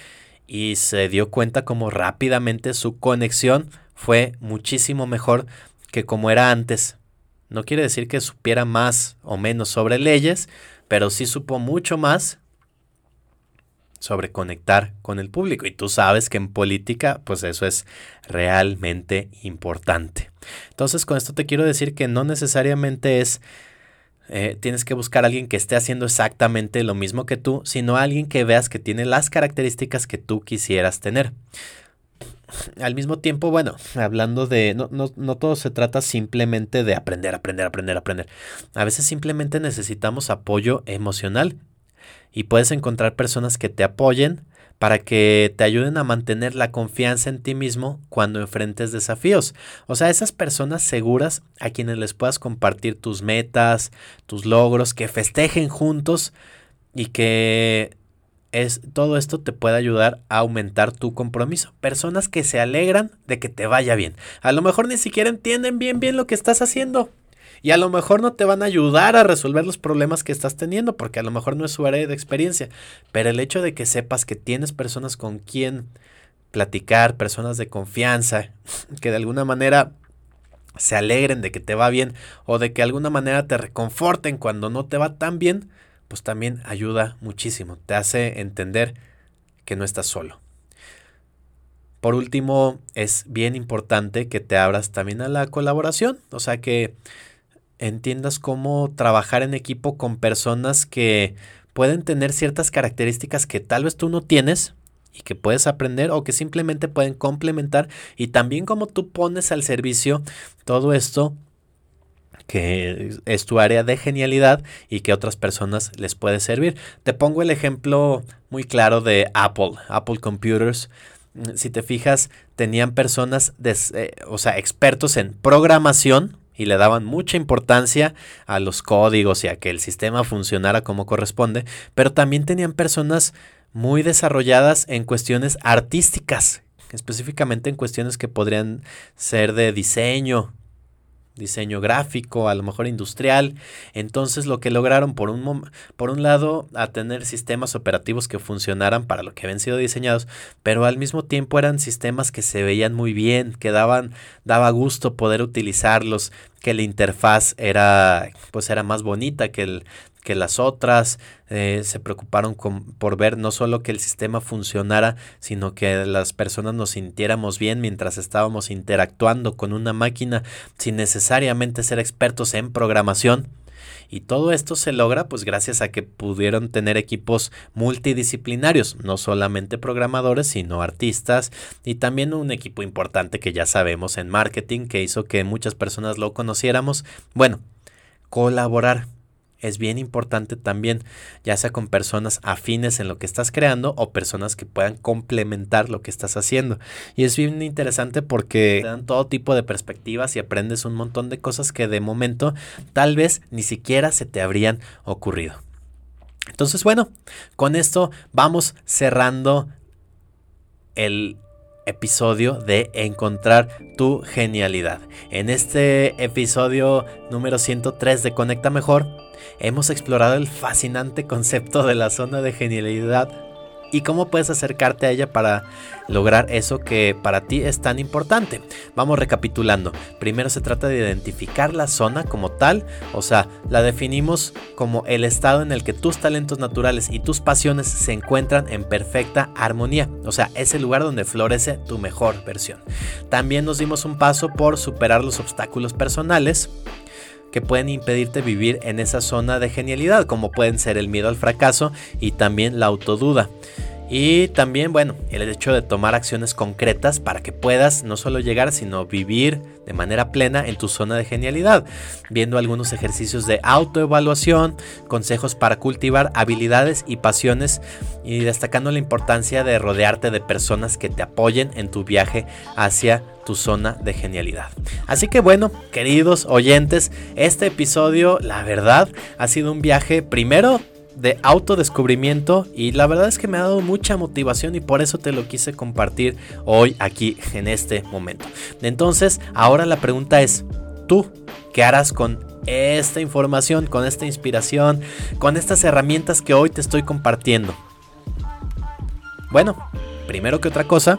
y se dio cuenta como rápidamente su conexión fue muchísimo mejor que como era antes no quiere decir que supiera más o menos sobre leyes, pero sí supo mucho más sobre conectar con el público. Y tú sabes que en política, pues eso es realmente importante. Entonces, con esto te quiero decir que no necesariamente es, eh, tienes que buscar a alguien que esté haciendo exactamente lo mismo que tú, sino a alguien que veas que tiene las características que tú quisieras tener al mismo tiempo, bueno, hablando de, no, no, no, todo se trata simplemente de aprender, aprender, aprender, aprender. A veces simplemente necesitamos apoyo emocional y puedes encontrar personas que te apoyen para que te ayuden a mantener la confianza en ti mismo cuando enfrentes desafíos. O sea, esas personas seguras a quienes les puedas compartir tus metas, tus logros, que festejen juntos y que es todo esto te puede ayudar a aumentar tu compromiso. Personas que se alegran de que te vaya bien. A lo mejor ni siquiera entienden bien bien lo que estás haciendo. Y a lo mejor no te van a ayudar a resolver los problemas que estás teniendo, porque a lo mejor no es su área de experiencia. Pero el hecho de que sepas que tienes personas con quien platicar, personas de confianza, *laughs* que de alguna manera se alegren de que te va bien o de que de alguna manera te reconforten cuando no te va tan bien, pues también ayuda muchísimo. Te hace entender que no estás solo. Por último, es bien importante que te abras también a la colaboración, o sea que entiendas cómo trabajar en equipo con personas que pueden tener ciertas características que tal vez tú no tienes y que puedes aprender o que simplemente pueden complementar y también cómo tú pones al servicio todo esto que es tu área de genialidad y que a otras personas les puede servir. Te pongo el ejemplo muy claro de Apple, Apple Computers. Si te fijas, tenían personas, eh, o sea, expertos en programación, y le daban mucha importancia a los códigos y a que el sistema funcionara como corresponde, pero también tenían personas muy desarrolladas en cuestiones artísticas, específicamente en cuestiones que podrían ser de diseño, diseño gráfico, a lo mejor industrial. Entonces lo que lograron por un, por un lado a tener sistemas operativos que funcionaran para lo que habían sido diseñados, pero al mismo tiempo eran sistemas que se veían muy bien, que daban daba gusto poder utilizarlos, que la interfaz era pues era más bonita que el que las otras eh, se preocuparon por ver no solo que el sistema funcionara, sino que las personas nos sintiéramos bien mientras estábamos interactuando con una máquina sin necesariamente ser expertos en programación. Y todo esto se logra pues gracias a que pudieron tener equipos multidisciplinarios, no solamente programadores, sino artistas y también un equipo importante que ya sabemos en marketing que hizo que muchas personas lo conociéramos. Bueno, colaborar es bien importante también, ya sea con personas afines en lo que estás creando o personas que puedan complementar lo que estás haciendo. Y es bien interesante porque te dan todo tipo de perspectivas y aprendes un montón de cosas que de momento tal vez ni siquiera se te habrían ocurrido. Entonces, bueno, con esto vamos cerrando el episodio de encontrar tu genialidad. En este episodio número 103 de Conecta Mejor, hemos explorado el fascinante concepto de la zona de genialidad y cómo puedes acercarte a ella para lograr eso que para ti es tan importante. Vamos recapitulando. Primero se trata de identificar la zona como tal, o sea, la definimos como el estado en el que tus talentos naturales y tus pasiones se encuentran en perfecta armonía, o sea, es el lugar donde florece tu mejor versión. También nos dimos un paso por superar los obstáculos personales que pueden impedirte vivir en esa zona de genialidad, como pueden ser el miedo al fracaso y también la autoduda. Y también, bueno, el hecho de tomar acciones concretas para que puedas no solo llegar, sino vivir de manera plena en tu zona de genialidad, viendo algunos ejercicios de autoevaluación, consejos para cultivar habilidades y pasiones y destacando la importancia de rodearte de personas que te apoyen en tu viaje hacia tu zona de genialidad. Así que bueno, queridos oyentes, este episodio, la verdad, ha sido un viaje primero de autodescubrimiento y la verdad es que me ha dado mucha motivación y por eso te lo quise compartir hoy aquí en este momento. Entonces, ahora la pregunta es, ¿tú qué harás con esta información, con esta inspiración, con estas herramientas que hoy te estoy compartiendo? Bueno, primero que otra cosa,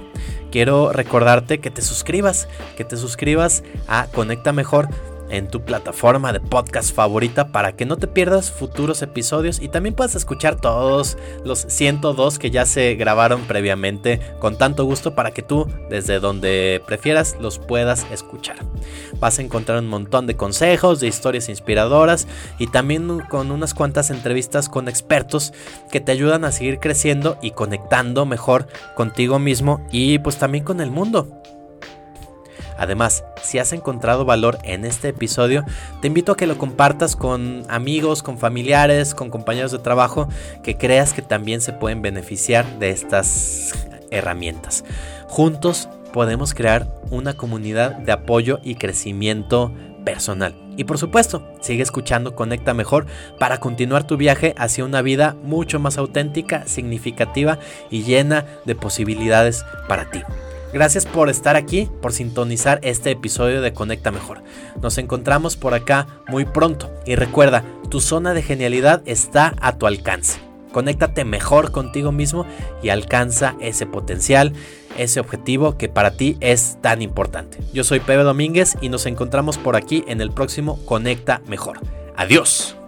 quiero recordarte que te suscribas, que te suscribas a Conecta Mejor en tu plataforma de podcast favorita para que no te pierdas futuros episodios y también puedas escuchar todos los 102 que ya se grabaron previamente con tanto gusto para que tú desde donde prefieras los puedas escuchar. Vas a encontrar un montón de consejos, de historias inspiradoras y también con unas cuantas entrevistas con expertos que te ayudan a seguir creciendo y conectando mejor contigo mismo y pues también con el mundo. Además, si has encontrado valor en este episodio, te invito a que lo compartas con amigos, con familiares, con compañeros de trabajo que creas que también se pueden beneficiar de estas herramientas. Juntos podemos crear una comunidad de apoyo y crecimiento personal. Y por supuesto, sigue escuchando Conecta Mejor para continuar tu viaje hacia una vida mucho más auténtica, significativa y llena de posibilidades para ti. Gracias por estar aquí, por sintonizar este episodio de Conecta Mejor. Nos encontramos por acá muy pronto y recuerda, tu zona de genialidad está a tu alcance. Conéctate mejor contigo mismo y alcanza ese potencial, ese objetivo que para ti es tan importante. Yo soy Pepe Domínguez y nos encontramos por aquí en el próximo Conecta Mejor. Adiós.